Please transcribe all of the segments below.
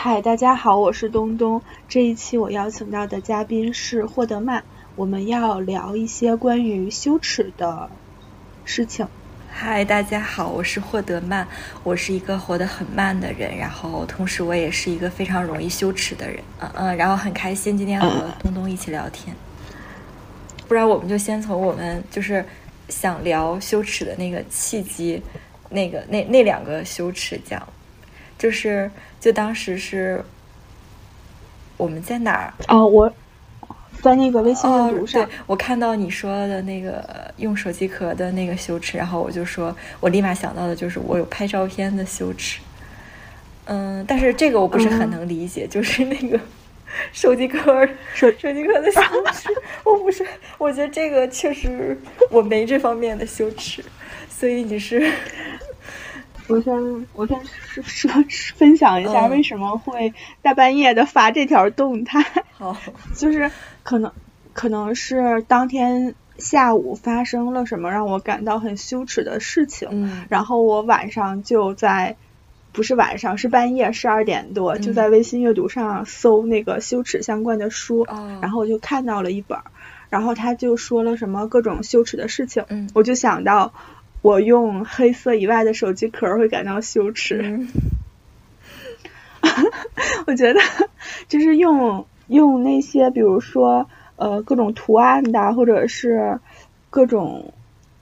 嗨，大家好，我是东东。这一期我邀请到的嘉宾是霍德曼，我们要聊一些关于羞耻的事情。嗨，大家好，我是霍德曼，我是一个活得很慢的人，然后同时我也是一个非常容易羞耻的人。嗯嗯，然后很开心今天和东东一起聊天。不然我们就先从我们就是想聊羞耻的那个契机，那个那那两个羞耻讲。就是，就当时是我们在哪儿？哦，我在那个微信阅读上，我看到你说的那个用手机壳的那个羞耻，然后我就说，我立马想到的就是我有拍照片的羞耻。嗯，但是这个我不是很能理解，就是那个手机壳手手机壳的羞耻，我不是，我觉得这个确实我没这方面的羞耻，所以你是。我先我先说说分享一下为什么会大半夜的发这条动态。好，就是可能可能是当天下午发生了什么让我感到很羞耻的事情。嗯。然后我晚上就在不是晚上是半夜十二点多就在微信阅读上搜那个羞耻相关的书。嗯。然后我就看到了一本，然后他就说了什么各种羞耻的事情。嗯。我就想到。我用黑色以外的手机壳会感到羞耻。我觉得 就是用用那些，比如说呃各种图案的，或者是各种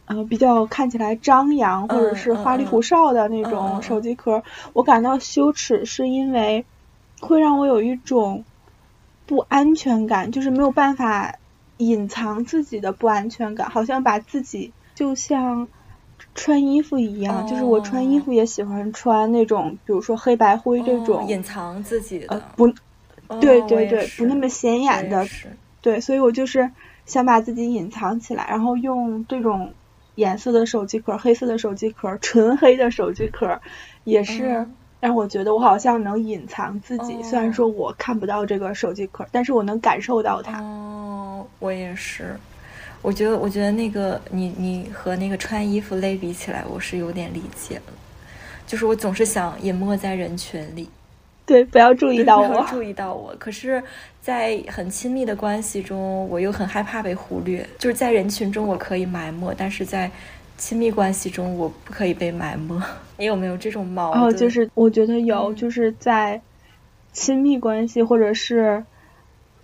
呃比较看起来张扬或者是花里胡哨的那种手机壳，我感到羞耻，是因为会让我有一种不安全感，就是没有办法隐藏自己的不安全感，好像把自己就像。穿衣服一样，就是我穿衣服也喜欢穿那种，比如说黑白灰这种隐藏自己的，不，对对对，不那么显眼的，对，所以我就是想把自己隐藏起来，然后用这种颜色的手机壳，黑色的手机壳，纯黑的手机壳，也是让我觉得我好像能隐藏自己，虽然说我看不到这个手机壳，但是我能感受到它。哦，我也是。我觉得，我觉得那个你你和那个穿衣服类比起来，我是有点理解了。就是我总是想隐没在人群里，对，不要注意到我，注意到我。可是，在很亲密的关系中，我又很害怕被忽略。就是在人群中我可以埋没，但是在亲密关系中我不可以被埋没。你有没有这种矛盾？哦，就是我觉得有，就是在亲密关系或者是。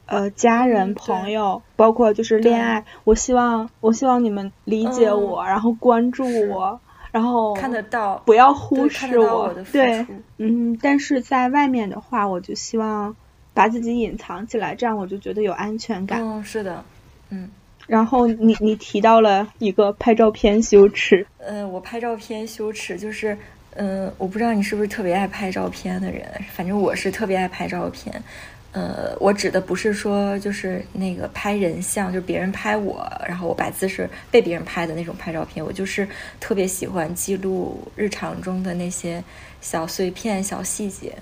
呃，家人、朋友，包括就是恋爱，我希望，我希望你们理解我，然后关注我，然后看得到，不要忽视我。对，嗯，但是在外面的话，我就希望把自己隐藏起来，这样我就觉得有安全感。嗯，是的，嗯。然后你你提到了一个拍照片羞耻。嗯，我拍照片羞耻，就是，嗯，我不知道你是不是特别爱拍照片的人，反正我是特别爱拍照片。呃，我指的不是说就是那个拍人像，就是别人拍我，然后我摆姿势被别人拍的那种拍照片。我就是特别喜欢记录日常中的那些小碎片、小细节。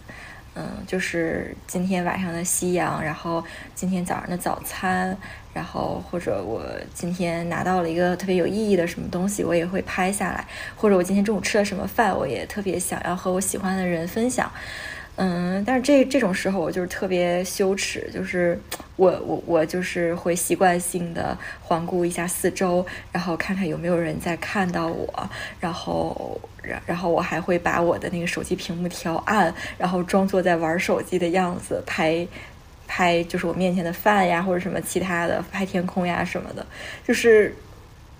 嗯，就是今天晚上的夕阳，然后今天早上的早餐，然后或者我今天拿到了一个特别有意义的什么东西，我也会拍下来。或者我今天中午吃了什么饭，我也特别想要和我喜欢的人分享。嗯，但是这这种时候我就是特别羞耻，就是我我我就是会习惯性的环顾一下四周，然后看看有没有人在看到我，然后然然后我还会把我的那个手机屏幕调暗，然后装作在玩手机的样子拍拍，就是我面前的饭呀或者什么其他的，拍天空呀什么的，就是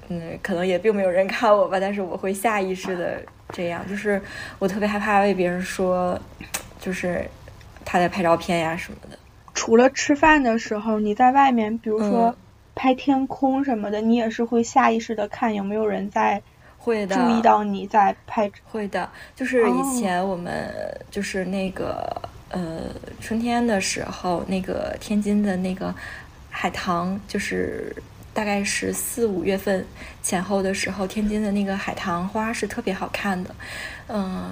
嗯，可能也并没有人看我吧，但是我会下意识的这样，就是我特别害怕被别人说。就是他在拍照片呀什么的。除了吃饭的时候，你在外面，比如说拍天空什么的，你也是会下意识的看有没有人在，会的，注意到你在拍。会的，就是以前我们就是那个呃春天的时候，那个天津的那个海棠，就是大概是四五月份前后的时候，天津的那个海棠花是特别好看的，嗯。呃，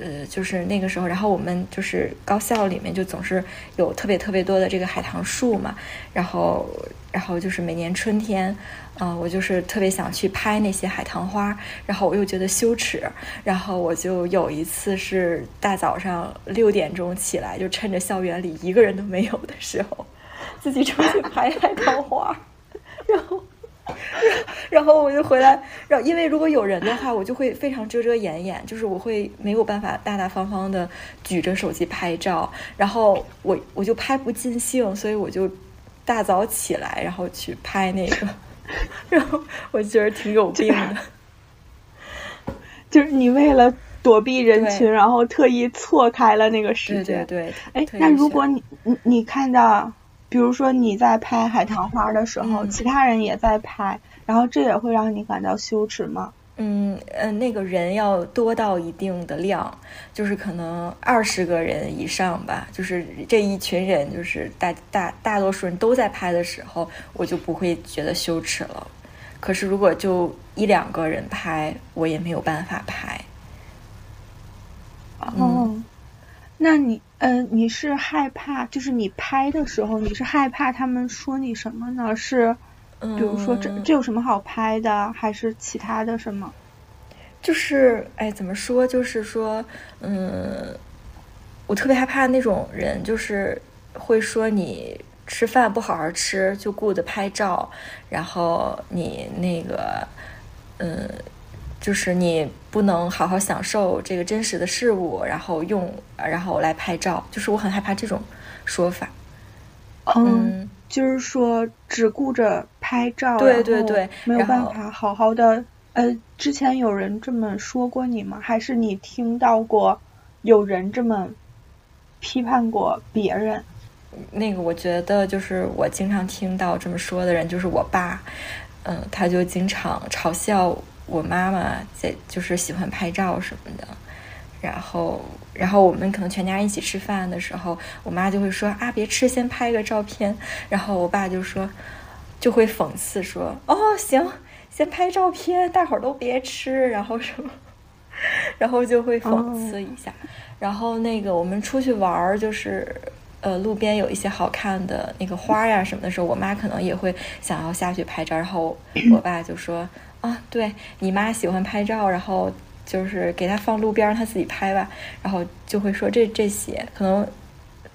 呃就是那个时候，然后我们就是高校里面就总是有特别特别多的这个海棠树嘛，然后然后就是每年春天，啊，我就是特别想去拍那些海棠花，然后我又觉得羞耻，然后我就有一次是大早上六点钟起来，就趁着校园里一个人都没有的时候，自己出去拍海棠花，然后。然后我就回来，然后因为如果有人的话，我就会非常遮遮掩掩，就是我会没有办法大大方方的举着手机拍照，然后我我就拍不尽兴，所以我就大早起来，然后去拍那个，然后我觉得挺有病的，就是你为了躲避人群，然后特意错开了那个时间，对对，哎，那如果你你你看到。比如说你在拍海棠花的时候，其他人也在拍，然后这也会让你感到羞耻吗？嗯呃，那个人要多到一定的量，就是可能二十个人以上吧，就是这一群人，就是大大大多数人都在拍的时候，我就不会觉得羞耻了。可是如果就一两个人拍，我也没有办法拍。哦。那你，嗯，你是害怕，就是你拍的时候，你是害怕他们说你什么呢？是，比如说这这有什么好拍的，还是其他的什么？就是，哎，怎么说？就是说，嗯，我特别害怕那种人，就是会说你吃饭不好好吃，就顾着拍照，然后你那个，嗯。就是你不能好好享受这个真实的事物，然后用然后来拍照，就是我很害怕这种说法。嗯，就是说只顾着拍照，对对对，没有办法好好的。呃，之前有人这么说过你吗？还是你听到过有人这么批判过别人？那个，我觉得就是我经常听到这么说的人，就是我爸。嗯，他就经常嘲笑。我妈妈在就是喜欢拍照什么的，然后然后我们可能全家一起吃饭的时候，我妈就会说啊别吃，先拍个照片。然后我爸就说，就会讽刺说哦行，先拍照片，大伙儿都别吃，然后什么，然后就会讽刺一下。然后那个我们出去玩儿，就是呃路边有一些好看的那个花呀什么的时候，我妈可能也会想要下去拍照，然后我爸就说。啊，对你妈喜欢拍照，然后就是给她放路边，让她自己拍吧。然后就会说这这些，可能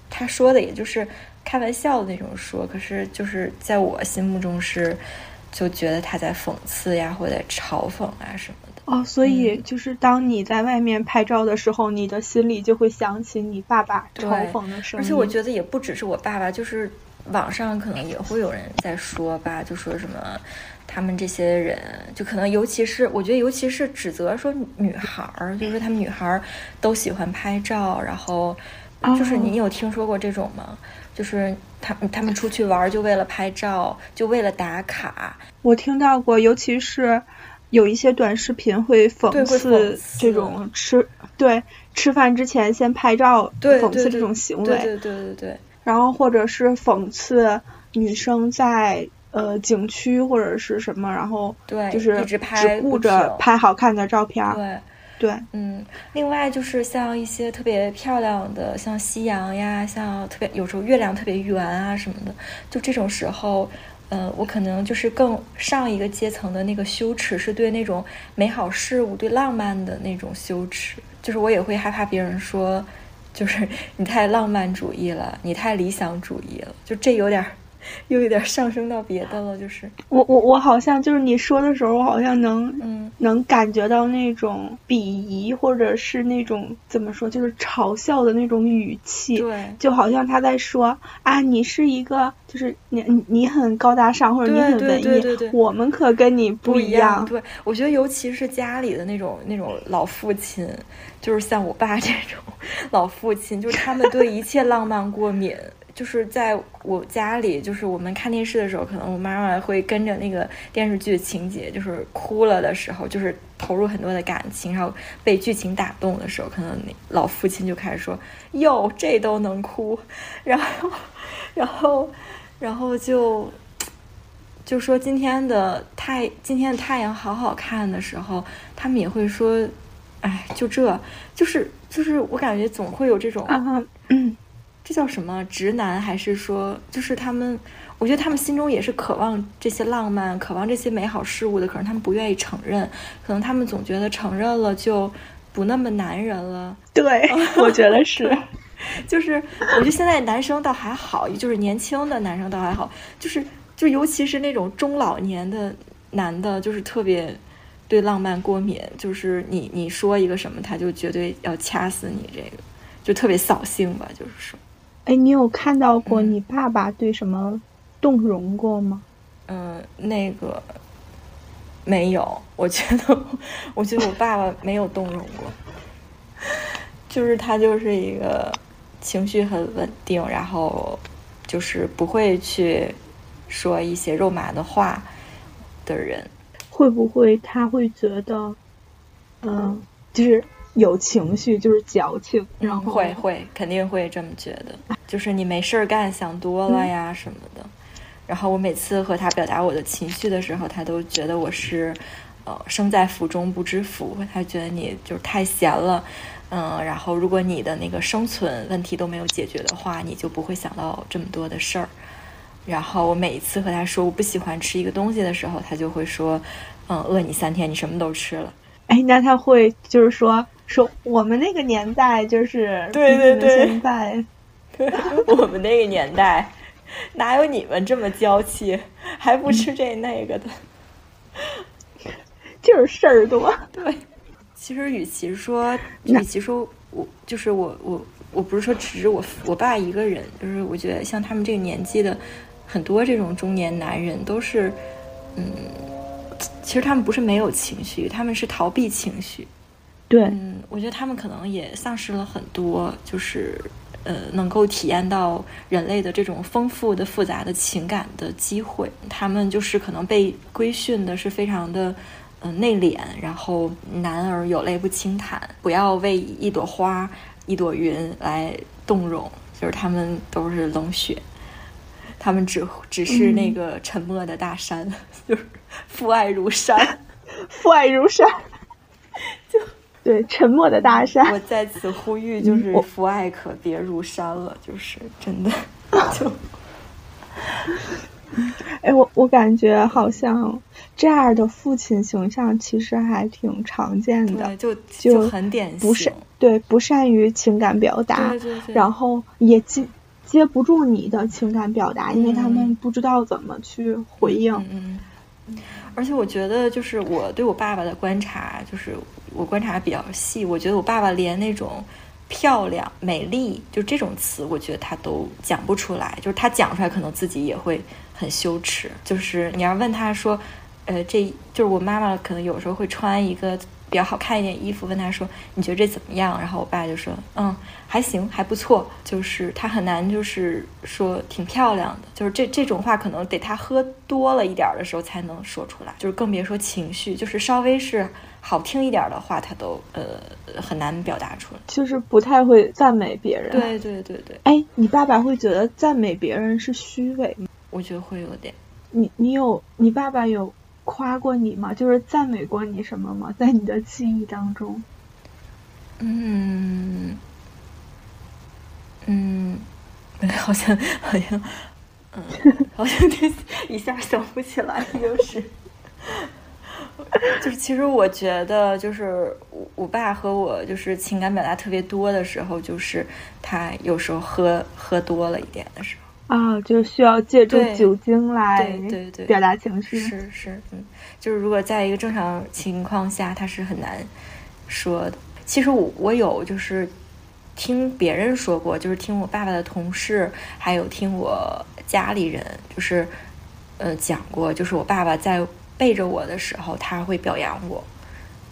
他说的也就是开玩笑的那种说，可是就是在我心目中是就觉得他在讽刺呀，或者嘲讽啊什么的。哦，所以就是当你在外面拍照的时候，你的心里就会想起你爸爸嘲讽的声音。而且我觉得也不只是我爸爸，就是网上可能也会有人在说吧，就说什么。他们这些人就可能，尤其是我觉得，尤其是指责说女孩儿，就是说他们女孩儿都喜欢拍照，然后就是你有听说过这种吗？就是他他们出去玩就为了拍照，就为了打卡。我听到过，尤其是有一些短视频会讽刺这种吃对吃饭之前先拍照，讽刺这种行为，对对对对对。然后或者是讽刺女生在。呃，景区或者是什么，然后对，就是只顾着拍好看的照片。对，对，嗯。另外就是像一些特别漂亮的，像夕阳呀，像特别有时候月亮特别圆啊什么的，就这种时候，呃，我可能就是更上一个阶层的那个羞耻，是对那种美好事物、对浪漫的那种羞耻。就是我也会害怕别人说，就是 你太浪漫主义了，你太理想主义了，就这有点。又有点上升到别的了，就是。我我我好像就是你说的时候，我好像能嗯。能感觉到那种鄙夷或者是那种怎么说，就是嘲笑的那种语气，对，就好像他在说啊，你是一个就是你你很高大上或者你很文艺，我们可跟你不一样。对，我觉得尤其是家里的那种那种老父亲，就是像我爸这种老父亲，就是他们对一切浪漫过敏。就是在我家里，就是我们看电视的时候，可能我妈妈会跟着那个电视剧情节，就是哭了的时候，就是投入很多的感情，然后被剧情打动的时候，可能那老父亲就开始说：“哟，这都能哭。”然后，然后，然后就就说今天的太今天的太阳好好看的时候，他们也会说：“哎，就这就是。”就是我感觉总会有这种，嗯，这叫什么直男，还是说就是他们？我觉得他们心中也是渴望这些浪漫，渴望这些美好事物的，可是他们不愿意承认，可能他们总觉得承认了就不那么男人了。对，我觉得是。就是我觉得现在男生倒还好，就是年轻的男生倒还好，就是就尤其是那种中老年的男的，就是特别对浪漫过敏，就是你你说一个什么，他就绝对要掐死你，这个就特别扫兴吧，就是说。哎，你有看到过你爸爸对什么？动容过吗？嗯，那个没有。我觉得，我觉得我爸爸没有动容过。就是他就是一个情绪很稳定，然后就是不会去说一些肉麻的话的人。会不会他会觉得，嗯，就是有情绪，就是矫情？然后会会肯定会这么觉得，就是你没事儿干，想多了呀什么的。然后我每次和他表达我的情绪的时候，他都觉得我是，呃，生在福中不知福。他觉得你就是太闲了，嗯，然后如果你的那个生存问题都没有解决的话，你就不会想到这么多的事儿。然后我每一次和他说我不喜欢吃一个东西的时候，他就会说，嗯，饿你三天，你什么都吃了。哎，那他会就是说说我们那个年代就是对对对，现在 我们那个年代。哪有你们这么娇气，还不吃这那个的？就是事儿多。对，其实与其说，与其说我就是我我我不是说只是我我爸一个人，就是我觉得像他们这个年纪的很多这种中年男人都是，嗯，其实他们不是没有情绪，他们是逃避情绪。对，嗯，我觉得他们可能也丧失了很多，就是。呃，能够体验到人类的这种丰富的、复杂的情感的机会，他们就是可能被规训的是非常的，嗯，内敛，然后男儿有泪不轻弹，不要为一朵花、一朵云来动容，就是他们都是冷血，他们只只是那个沉默的大山，就是父爱如山，父爱如山，就。对，沉默的大山。我在此呼吁，就是父爱可别如山了，就是真的。就，哎，我我感觉好像这样的父亲形象其实还挺常见的，就就很典型。不善对，不善于情感表达，然后也接接不住你的情感表达，因为他们不知道怎么去回应。嗯。而且我觉得，就是我对我爸爸的观察，就是我观察比较细。我觉得我爸爸连那种漂亮、美丽，就这种词，我觉得他都讲不出来。就是他讲出来，可能自己也会很羞耻。就是你要问他说，呃，这就是我妈妈，可能有时候会穿一个。比较好看一点衣服，问他说：“你觉得这怎么样？”然后我爸就说：“嗯，还行，还不错。”就是他很难，就是说挺漂亮的。就是这这种话，可能得他喝多了一点的时候才能说出来。就是更别说情绪，就是稍微是好听一点的话，他都呃很难表达出来。就是不太会赞美别人。对对对对。哎，你爸爸会觉得赞美别人是虚伪吗？我觉得会有点。你你有你爸爸有？夸过你吗？就是赞美过你什么吗？在你的记忆当中？嗯嗯，好像好像，嗯，好像一下想不起来，就是就是，其实我觉得，就是我我爸和我就是情感表达特别多的时候，就是他有时候喝喝多了一点的时候。啊，就需要借助酒精来对对表达情绪。是是，嗯，就是如果在一个正常情况下，他是很难说的。其实我我有就是听别人说过，就是听我爸爸的同事，还有听我家里人，就是呃讲过，就是我爸爸在背着我的时候，他会表扬我，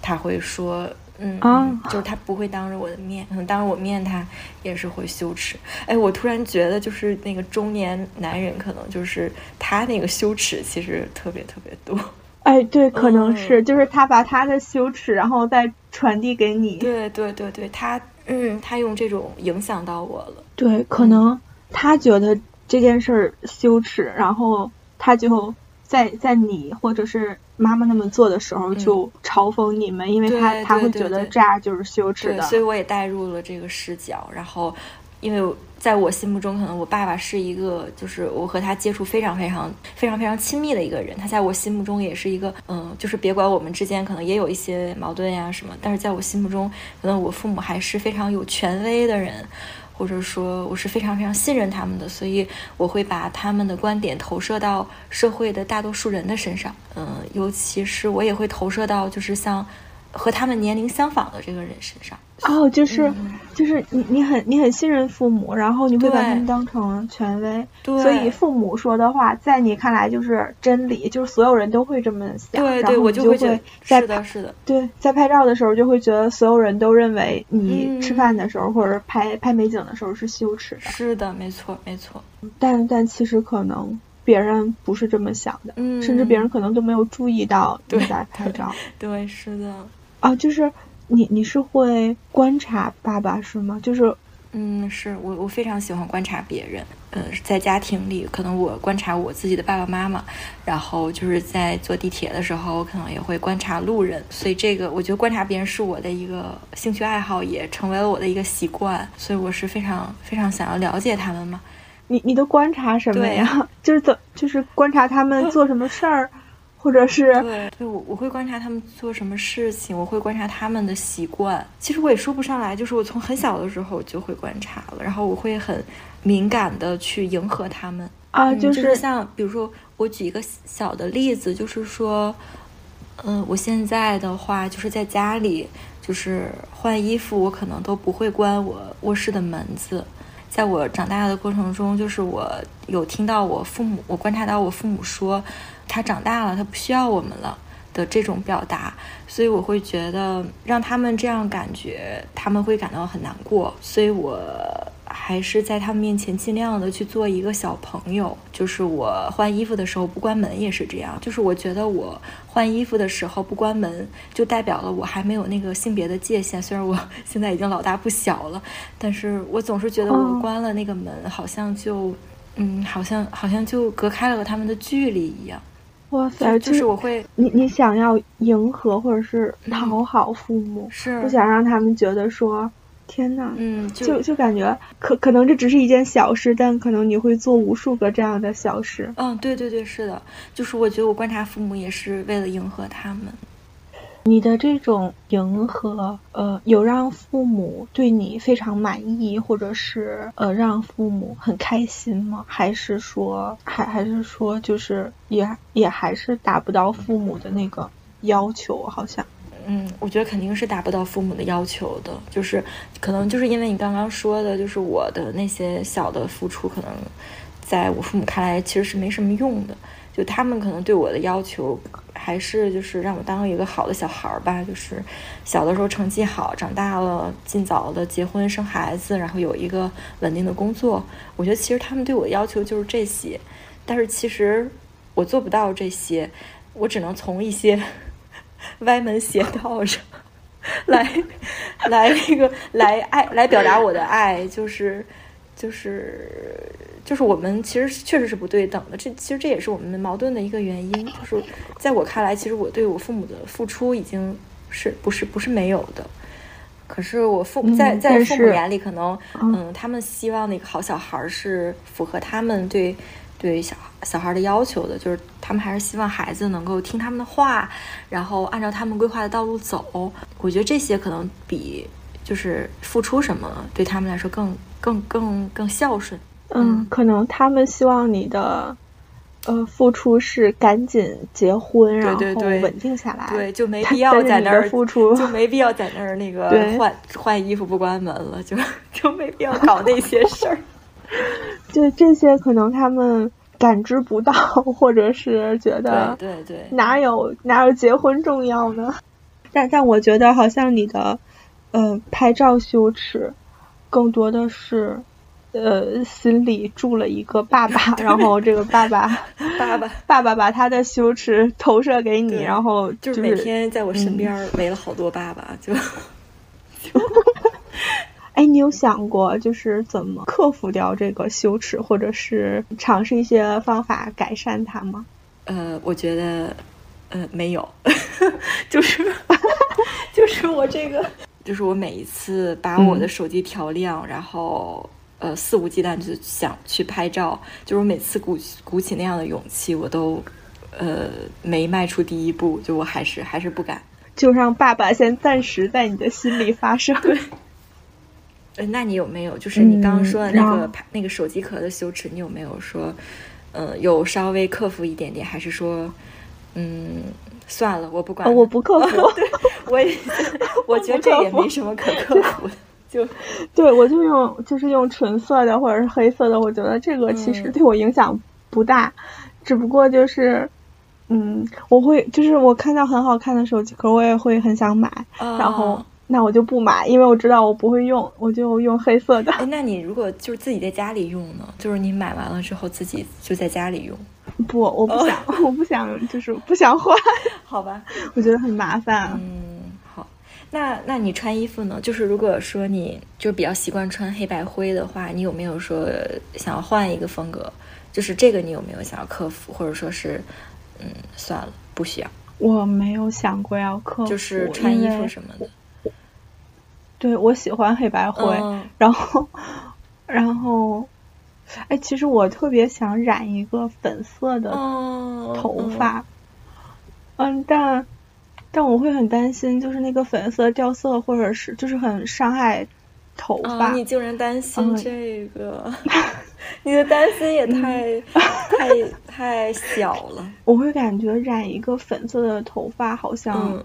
他会说。嗯啊，就是他不会当着我的面，可能当着我面他也是会羞耻。哎，我突然觉得，就是那个中年男人，可能就是他那个羞耻其实特别特别多。哎，对，可能是，就是他把他的羞耻，然后再传递给你。对对对对，他嗯，他用这种影响到我了。对，可能他觉得这件事儿羞耻，然后他就在在你或者是。妈妈那么做的时候就嘲讽你们，因为他他会觉得这样就是羞耻的。所以我也带入了这个视角，然后因为。在我心目中，可能我爸爸是一个，就是我和他接触非常非常非常非常亲密的一个人。他在我心目中也是一个，嗯，就是别管我们之间可能也有一些矛盾呀什么，但是在我心目中，可能我父母还是非常有权威的人，或者说我是非常非常信任他们的，所以我会把他们的观点投射到社会的大多数人的身上，嗯，尤其是我也会投射到就是像和他们年龄相仿的这个人身上。哦，就是就是你你很你很信任父母，然后你会把他们当成权威，所以父母说的话在你看来就是真理，就是所有人都会这么想，然后我就会在是的是的，对，在拍照的时候就会觉得所有人都认为你吃饭的时候或者拍拍美景的时候是羞耻的，是的，没错没错，但但其实可能别人不是这么想的，甚至别人可能都没有注意到你在拍照，对，是的，啊，就是。你你是会观察爸爸是吗？就是，嗯，是我我非常喜欢观察别人。呃，在家庭里，可能我观察我自己的爸爸妈妈，然后就是在坐地铁的时候，我可能也会观察路人。所以这个，我觉得观察别人是我的一个兴趣爱好，也成为了我的一个习惯。所以我是非常非常想要了解他们嘛。你你都观察什么呀？就是怎就是观察他们做什么事儿。或者是对对，我我会观察他们做什么事情，我会观察他们的习惯。其实我也说不上来，就是我从很小的时候就会观察了，然后我会很敏感的去迎合他们啊，就是像比如说，我举一个小的例子，就是说，嗯，我现在的话就是在家里，就是换衣服，我可能都不会关我卧室的门子。在我长大的过程中，就是我有听到我父母，我观察到我父母说。他长大了，他不需要我们了的这种表达，所以我会觉得让他们这样感觉，他们会感到很难过。所以我还是在他们面前尽量的去做一个小朋友。就是我换衣服的时候不关门也是这样。就是我觉得我换衣服的时候不关门，就代表了我还没有那个性别的界限。虽然我 现在已经老大不小了，但是我总是觉得我关了那个门，好像就嗯，好像好像就隔开了和他们的距离一样。哇塞！就是我会，你你想要迎合或者是讨好父母，是不想让他们觉得说，天呐，嗯，就就感觉可可能这只是一件小事，但可能你会做无数个这样的小事。嗯，对对对，是的，就是我觉得我观察父母也是为了迎合他们。你的这种迎合，呃，有让父母对你非常满意，或者是呃让父母很开心吗？还是说，还还是说，就是也也还是达不到父母的那个要求？好像，嗯，我觉得肯定是达不到父母的要求的。就是可能就是因为你刚刚说的，就是我的那些小的付出，可能在我父母看来其实是没什么用的。就他们可能对我的要求。还是就是让我当一个好的小孩儿吧，就是小的时候成绩好，长大了尽早的结婚生孩子，然后有一个稳定的工作。我觉得其实他们对我的要求就是这些，但是其实我做不到这些，我只能从一些 歪门邪道上来来那个来爱来表达我的爱，就是就是。就是我们其实确实是不对等的，这其实这也是我们矛盾的一个原因。就是在我看来，其实我对我父母的付出已经是不是不是没有的，可是我父在在父母眼里，可能嗯，他们希望那个好小孩是符合他们对对小小孩的要求的，就是他们还是希望孩子能够听他们的话，然后按照他们规划的道路走。我觉得这些可能比就是付出什么对他们来说更更更更孝顺。嗯，可能他们希望你的，呃，付出是赶紧结婚，然后稳定下来，对，就没必要在那儿付出，就没必要在那儿那个换换衣服不关门了，就就没必要搞那些事儿。就这些，可能他们感知不到，或者是觉得，对对，哪有哪有结婚重要呢？但但我觉得，好像你的，呃，拍照羞耻，更多的是。呃，心里住了一个爸爸，然后这个爸爸，爸爸，爸爸把他的羞耻投射给你，然后就是每天在我身边围了好多爸爸，就，哎，你有想过就是怎么克服掉这个羞耻，或者是尝试一些方法改善它吗？呃，我觉得呃，没有，就是就是我这个，就是我每一次把我的手机调亮，然后呃肆无忌惮就想去拍照，就是我每次鼓鼓起那样的勇气，我都呃没迈出第一步，就我还是还是不敢。就让爸爸先暂时在你的心里发生。对。呃，那你有没有就是你刚刚说的那个拍那个手机壳的羞耻，你有没有说，呃，有稍微克服一点点，还是说，嗯，算了，我不管，我不克服。对，我也，我觉得这也没什么可克服的。就，对我就用就是用纯色的或者是黑色的，我觉得这个其实对我影响不大，只不过就是，嗯，我会就是我看到很好看的手机壳，我也会很想买，然后。那我就不买，因为我知道我不会用，我就用黑色的。哎，那你如果就是自己在家里用呢？就是你买完了之后自己就在家里用？不，我不想，我不想，就是不想换。好吧，我觉得很麻烦。嗯，好。那那你穿衣服呢？就是如果说你就比较习惯穿黑白灰的话，你有没有说想要换一个风格？就是这个你有没有想要克服，或者说是嗯，算了，不需要。我没有想过要克服，就是穿衣服什么的。对，我喜欢黑白灰，然后，然后，哎，其实我特别想染一个粉色的头发，嗯，但但我会很担心，就是那个粉色掉色，或者是就是很伤害头发。你竟然担心这个？你的担心也太 太太小了。我会感觉染一个粉色的头发好像。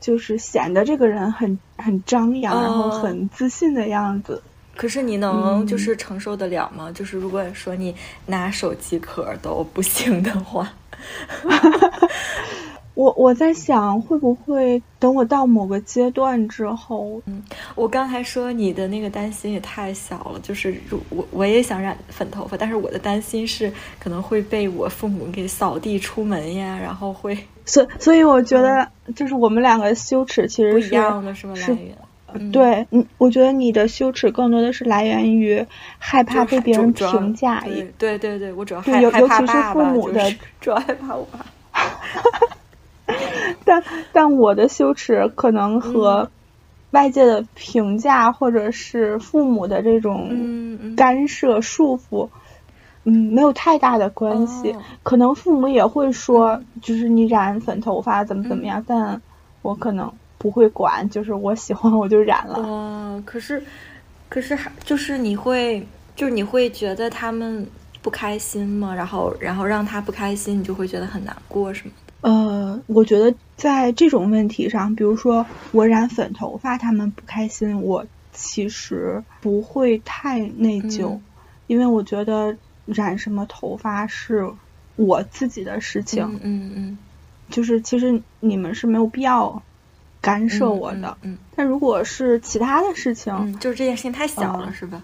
就是显得这个人很很张扬，然后很自信的样子。可是你能就是承受得了吗？就是如果说你拿手机壳都不行的话，我我在想会不会等我到某个阶段之后，嗯，我刚才说你的那个担心也太小了。就是如我我也想染粉头发，但是我的担心是可能会被我父母给扫地出门呀，然后会。所所以我觉得，就是我们两个羞耻其实是不一样的，是吗？来源对，嗯，我觉得你的羞耻更多的是来源于害怕被别人评价。对对对，我主要害尤其是父母的，主要害怕我爸。但但我的羞耻可能和外界的评价，或者是父母的这种干涉束缚。嗯，没有太大的关系，可能父母也会说，就是你染粉头发怎么怎么样，但我可能不会管，就是我喜欢我就染了。哦，可是，可是还就是你会，就是你会觉得他们不开心吗？然后，然后让他不开心，你就会觉得很难过，是吗？呃，我觉得在这种问题上，比如说我染粉头发，他们不开心，我其实不会太内疚，因为我觉得。染什么头发是我自己的事情，嗯嗯，就是其实你们是没有必要干涉我的，嗯，但如果是其他的事情，就是这件事情太小了，是吧？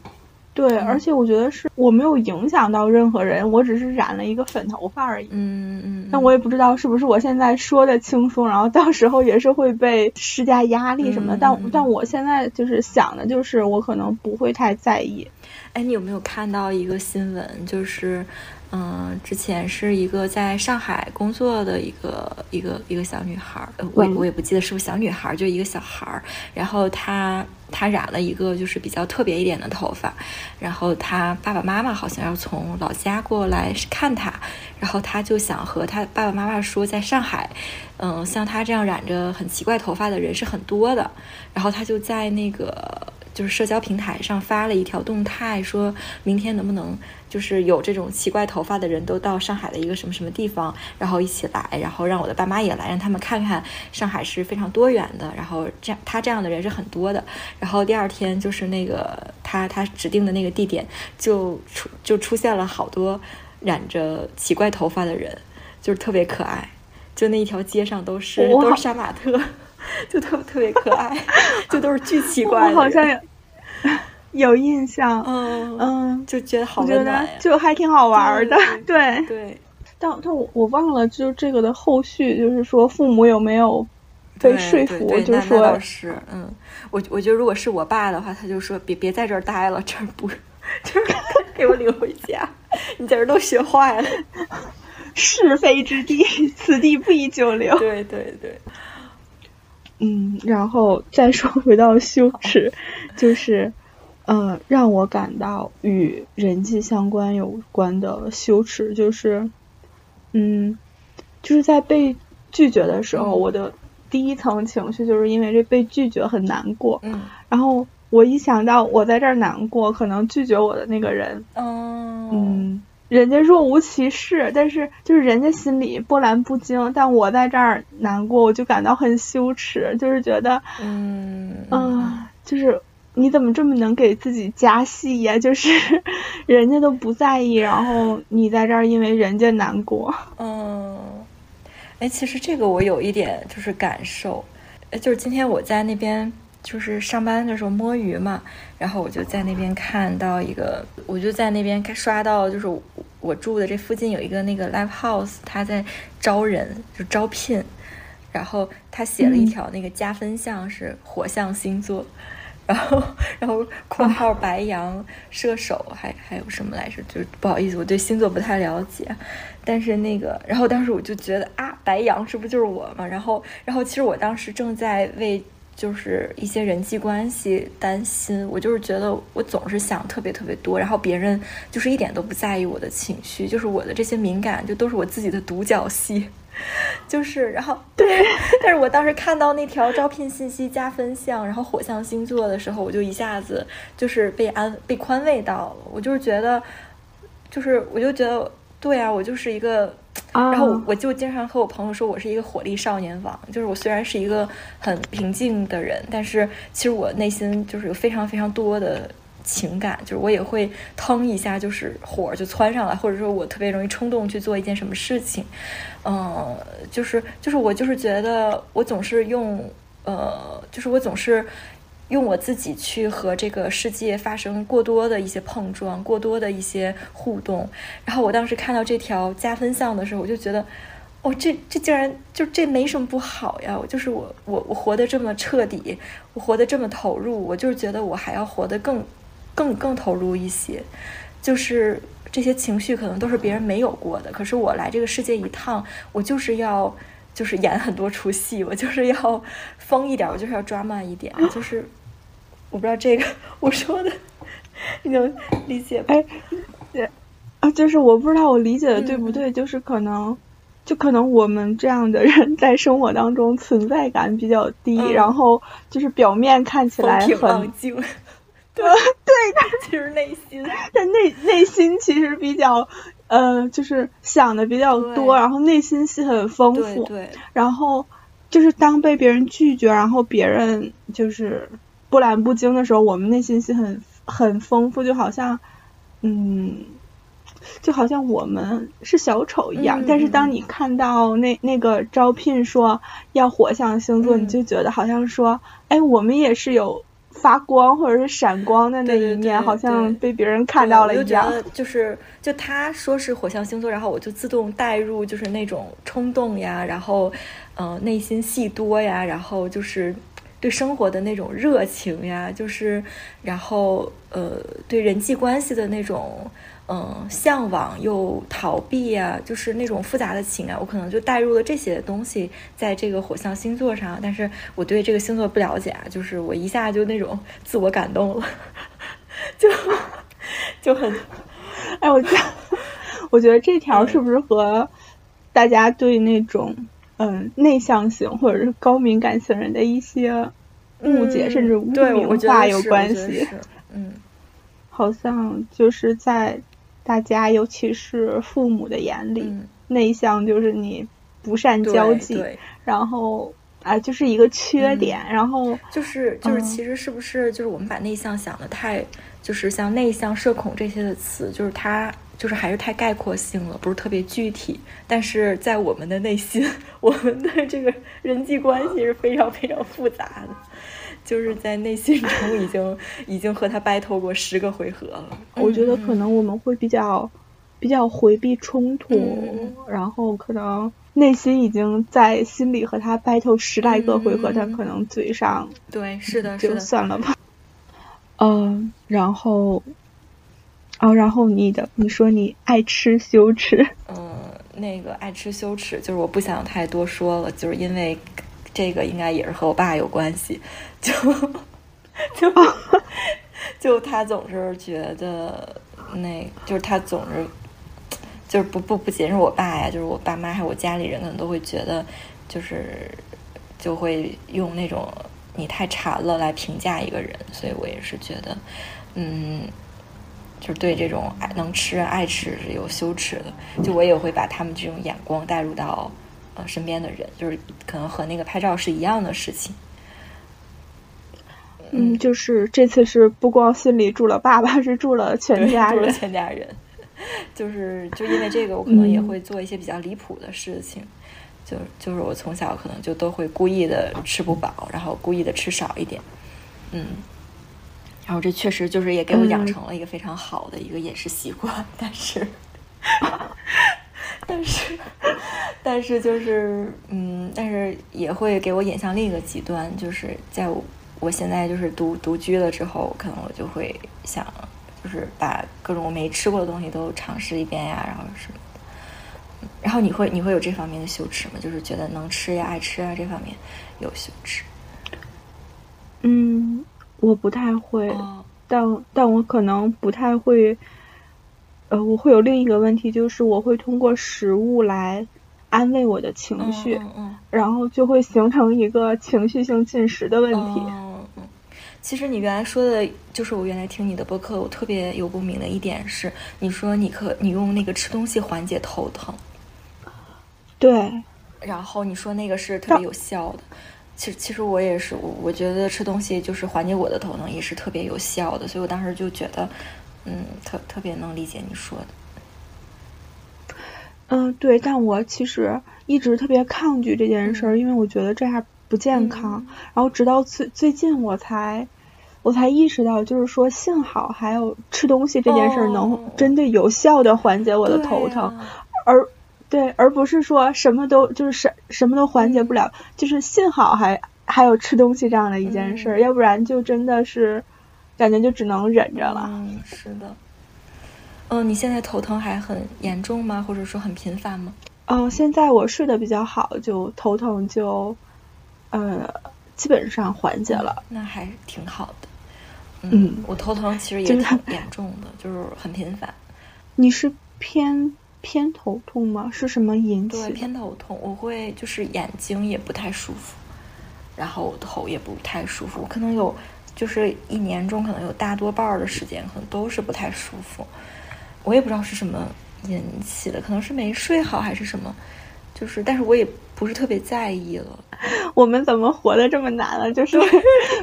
对，而且我觉得是我没有影响到任何人，我只是染了一个粉头发而已，嗯嗯，但我也不知道是不是我现在说的轻松，然后到时候也是会被施加压力什么的，但但我现在就是想的就是我可能不会太在意。哎，你有没有看到一个新闻？就是，嗯，之前是一个在上海工作的一个一个一个小女孩儿，我我也不记得是不是小女孩儿，就一个小孩儿。然后她她染了一个就是比较特别一点的头发，然后她爸爸妈妈好像要从老家过来看她，然后她就想和她爸爸妈妈说，在上海，嗯，像她这样染着很奇怪头发的人是很多的，然后她就在那个。就是社交平台上发了一条动态，说明天能不能就是有这种奇怪头发的人都到上海的一个什么什么地方，然后一起来，然后让我的爸妈也来，让他们看看上海是非常多元的，然后这样他这样的人是很多的。然后第二天就是那个他他指定的那个地点就出就出现了好多染着奇怪头发的人，就是特别可爱，就那一条街上都是都是杀马特。就特特别可爱，就都是巨奇怪。我好像有 有印象，嗯嗯，就觉得好温暖，就还挺好玩的。对对，但但我我忘了，就是这个的后续，就是说父母有没有被说服？就是说，是嗯，我我觉得如果是我爸的话，他就说别别在这儿待了，这儿不，这儿给我领回家，你在这儿都学坏了。是非之地，此地不宜久留。对对对。嗯，然后再说回到羞耻，就是，呃，让我感到与人际相关有关的羞耻，就是，嗯，就是在被拒绝的时候，我的第一层情绪就是因为这被拒绝很难过。嗯。然后我一想到我在这儿难过，可能拒绝我的那个人，嗯。人家若无其事，但是就是人家心里波澜不惊，但我在这儿难过，我就感到很羞耻，就是觉得，嗯，啊，就是你怎么这么能给自己加戏呀？就是 人家都不在意，然后你在这儿因为人家难过。嗯，哎，其实这个我有一点就是感受，就是今天我在那边。就是上班的时候摸鱼嘛，然后我就在那边看到一个，我就在那边看刷到，就是我住的这附近有一个那个 live house，他在招人，就招聘，然后他写了一条那个加分项是火象星座，然后然后括号白羊、射手，还还有什么来着？就是不好意思，我对星座不太了解，但是那个，然后当时我就觉得啊，白羊这不是就是我嘛？然后然后其实我当时正在为。就是一些人际关系担心，我就是觉得我总是想特别特别多，然后别人就是一点都不在意我的情绪，就是我的这些敏感就都是我自己的独角戏，就是然后对，但是我当时看到那条招聘信息加分项，然后火象星座的时候，我就一下子就是被安被宽慰到了，我就是觉得，就是我就觉得对啊，我就是一个。然后我就经常和我朋友说，我是一个火力少年王。就是我虽然是一个很平静的人，但是其实我内心就是有非常非常多的情感，就是我也会腾一下，就是火就窜上来，或者说我特别容易冲动去做一件什么事情。嗯，就是就是我就是觉得我总是用呃，就是我总是。用我自己去和这个世界发生过多的一些碰撞，过多的一些互动。然后我当时看到这条加分项的时候，我就觉得，哦，这这竟然就这没什么不好呀！我就是我我我活得这么彻底，我活得这么投入，我就是觉得我还要活得更更更投入一些。就是这些情绪可能都是别人没有过的，可是我来这个世界一趟，我就是要就是演很多出戏，我就是要疯一点，我就是要抓慢一点，就是。我不知道这个我说的你能理解吗？对啊，就是我不知道我理解的对不对，就是可能就可能我们这样的人在生活当中存在感比较低，然后就是表面看起来很冷静 对对，但其实内心，但内内心其实比较呃，就是想的比较多，然后内心戏很丰富，对，然后就是当被别人拒绝，然后别人就是。波澜不惊的时候，我们内心戏很很丰富，就好像，嗯，就好像我们是小丑一样。但是当你看到那那个招聘说要火象星座，你就觉得好像说，哎，我们也是有发光或者是闪光的那一面，好像被别人看到了一样。就是，就他说是火象星座，然后我就自动带入，就是那种冲动呀，然后，呃，内心戏多呀，然后就是。对生活的那种热情呀，就是，然后呃，对人际关系的那种嗯向往又逃避呀，就是那种复杂的情感，我可能就带入了这些东西在这个火象星座上。但是我对这个星座不了解啊，就是我一下就那种自我感动了，就就很，哎，我觉得我觉得这条是不是和大家对那种。嗯，内向型或者是高敏感型人的一些误解，甚至污名化有关系。嗯，好像就是在大家，尤其是父母的眼里，内向就是你不善交际，然后啊，就是一个缺点。然后就是就是，其实是不是就是我们把内向想的太，就是像内向、社恐这些的词，就是它。就是还是太概括性了，不是特别具体。但是在我们的内心，我们的这个人际关系是非常非常复杂的。就是在内心中已经已经和他 battle 过十个回合了。我觉得可能我们会比较比较回避冲突，然后可能内心已经在心里和他 battle 十来个回合，他可能嘴上对是的，就算了吧。嗯，然后。哦，然后你的，你说你爱吃羞耻。嗯，那个爱吃羞耻，就是我不想太多说了，就是因为这个应该也是和我爸有关系，就就就他总是觉得那，就是他总是就是不不不仅是我爸呀，就是我爸妈还有我家里人可能都会觉得，就是就会用那种你太馋了来评价一个人，所以我也是觉得，嗯。就是对这种爱能吃爱吃是有羞耻的，就我也会把他们这种眼光带入到呃身边的人，就是可能和那个拍照是一样的事情。嗯，就是这次是不光心里住了爸爸，是住了全家人，全家人。就是就因为这个，我可能也会做一些比较离谱的事情。就就是我从小可能就都会故意的吃不饱，然后故意的吃少一点。嗯。然后这确实就是也给我养成了一个非常好的一个饮食习惯，但是，但是，但是就是嗯，但是也会给我引向另一个极端，就是在我现在就是独独居了之后，可能我就会想，就是把各种我没吃过的东西都尝试一遍呀，然后什么的。然后你会你会有这方面的羞耻吗？就是觉得能吃呀、爱吃啊这方面有羞耻？嗯。我不太会，但但我可能不太会，呃，我会有另一个问题，就是我会通过食物来安慰我的情绪，然后就会形成一个情绪性进食的问题。嗯嗯，其实你原来说的，就是我原来听你的播客，我特别有共鸣的一点是，你说你可你用那个吃东西缓解头疼，对，然后你说那个是特别有效的。其实，其实我也是，我我觉得吃东西就是缓解我的头疼，也是特别有效的。所以我当时就觉得，嗯，特特别能理解你说的。嗯，对，但我其实一直特别抗拒这件事儿，因为我觉得这样不健康。然后直到最最近，我才我才意识到，就是说，幸好还有吃东西这件事儿能真的有效的缓解我的头疼，而。对，而不是说什么都就是什什么都缓解不了，就是幸好还还有吃东西这样的一件事，要不然就真的是感觉就只能忍着了。嗯，是的。嗯，你现在头疼还很严重吗？或者说很频繁吗？嗯，现在我睡得比较好，就头疼就呃基本上缓解了。那还挺好的。嗯，我头疼其实也挺严重的，就是很频繁。你是偏？偏头痛吗？是什么引起？对，偏头痛，我会就是眼睛也不太舒服，然后头也不太舒服。我可能有，就是一年中可能有大多半的时间可能都是不太舒服。我也不知道是什么引起的，可能是没睡好还是什么。就是，但是我也不是特别在意了。我们怎么活得这么难了？就是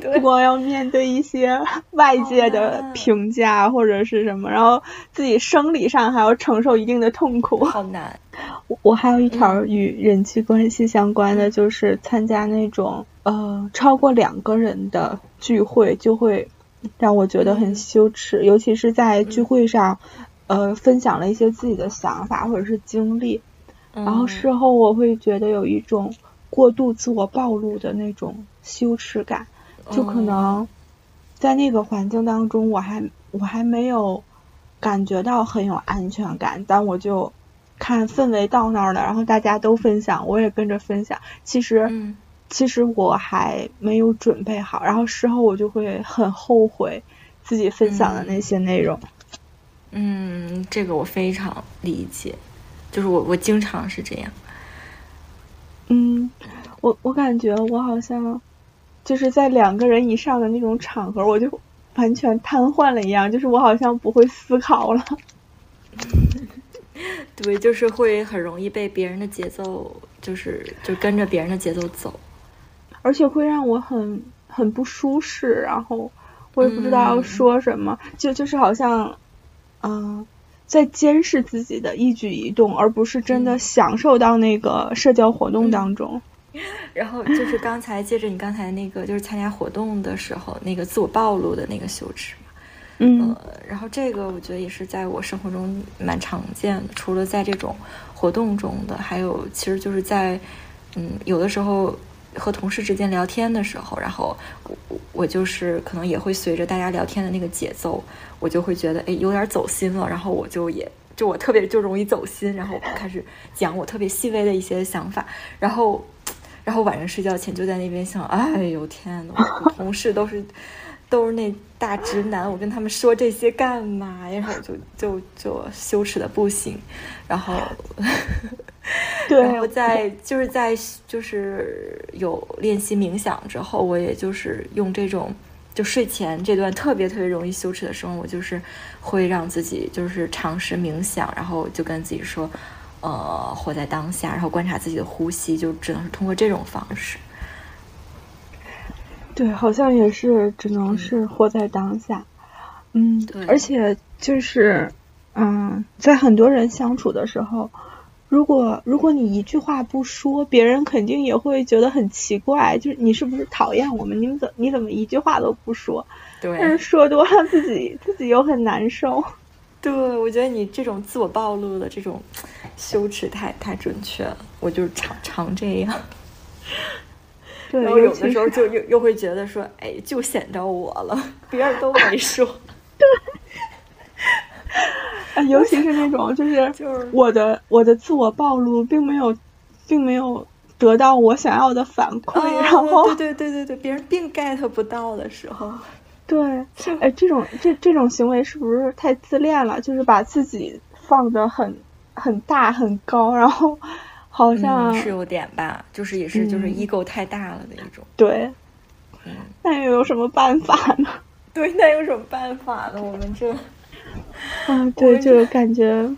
不 光要面对一些外界的评价或者是什么，然后自己生理上还要承受一定的痛苦。好难。我还有一条与人际关系相关的，就是参加那种呃超过两个人的聚会，就会让我觉得很羞耻，尤其是在聚会上呃分享了一些自己的想法或者是经历。然后事后我会觉得有一种过度自我暴露的那种羞耻感，就可能在那个环境当中，我还我还没有感觉到很有安全感，但我就看氛围到那儿了，然后大家都分享，我也跟着分享。其实其实我还没有准备好，然后事后我就会很后悔自己分享的那些内容。嗯，这个我非常理解。就是我，我经常是这样。嗯，我我感觉我好像就是在两个人以上的那种场合，我就完全瘫痪了一样，就是我好像不会思考了。对，就是会很容易被别人的节奏，就是就跟着别人的节奏走，而且会让我很很不舒适，然后我也不知道要说什么，就就是好像，嗯。在监视自己的一举一动，而不是真的享受到那个社交活动当中。然后就是刚才接着你刚才那个，就是参加活动的时候那个自我暴露的那个羞耻嘛。嗯。然后这个我觉得也是在我生活中蛮常见的，除了在这种活动中的，还有其实就是在嗯有的时候。和同事之间聊天的时候，然后我我就是可能也会随着大家聊天的那个节奏，我就会觉得哎有点走心了，然后我就也就我特别就容易走心，然后开始讲我特别细微的一些想法，然后然后晚上睡觉前就在那边想，哎呦天呐，我同事都是都是那大直男，我跟他们说这些干嘛呀？然后我就就就羞耻的不行，然后。对，然后在就是在就是有练习冥想之后，我也就是用这种就睡前这段特别特别容易羞耻的时候，我就是会让自己就是尝试冥想，然后就跟自己说，呃，活在当下，然后观察自己的呼吸，就只能是通过这种方式。对，好像也是只能是活在当下。嗯，对，而且就是嗯，在很多人相处的时候。如果如果你一句话不说，别人肯定也会觉得很奇怪，就是你是不是讨厌我们？你们怎你怎么一句话都不说？对，但是说多了自己自己又很难受。对，我觉得你这种自我暴露的这种羞耻太太准确了，我就常常这样。对，然后有的时候就又又会觉得说，哎，就显着我了，别人都没 说。对。啊，尤其是那种，就是 就是我的我的自我暴露，并没有，并没有得到我想要的反馈，然后对对对对对，别人并 get 不到的时候，对，哎，这种这这种行为是不是太自恋了？就是把自己放的很很大很高，然后好像是有点吧，就是也是就是 ego 太大了的一种，对，嗯，那又有什么办法呢？对，那有什么办法呢？我们这。啊，对，就是感觉，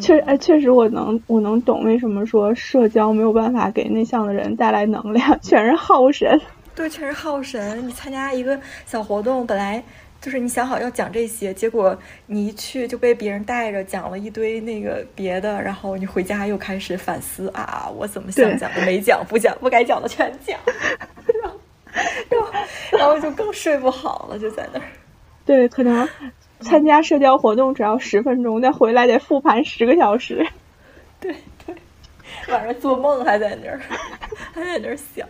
确哎，确实我能我能懂为什么说社交没有办法给内向的人带来能量，全是耗神。对，全是耗神。你参加一个小活动，本来就是你想好要讲这些，结果你一去就被别人带着讲了一堆那个别的，然后你回家又开始反思啊，我怎么想讲的没讲，不讲不该讲的全讲，然后然后然后就更睡不好了，就在那儿。对，可能。参加社交活动只要十分钟，再回来得复盘十个小时。对对，晚上做梦还在那儿，还在那儿想，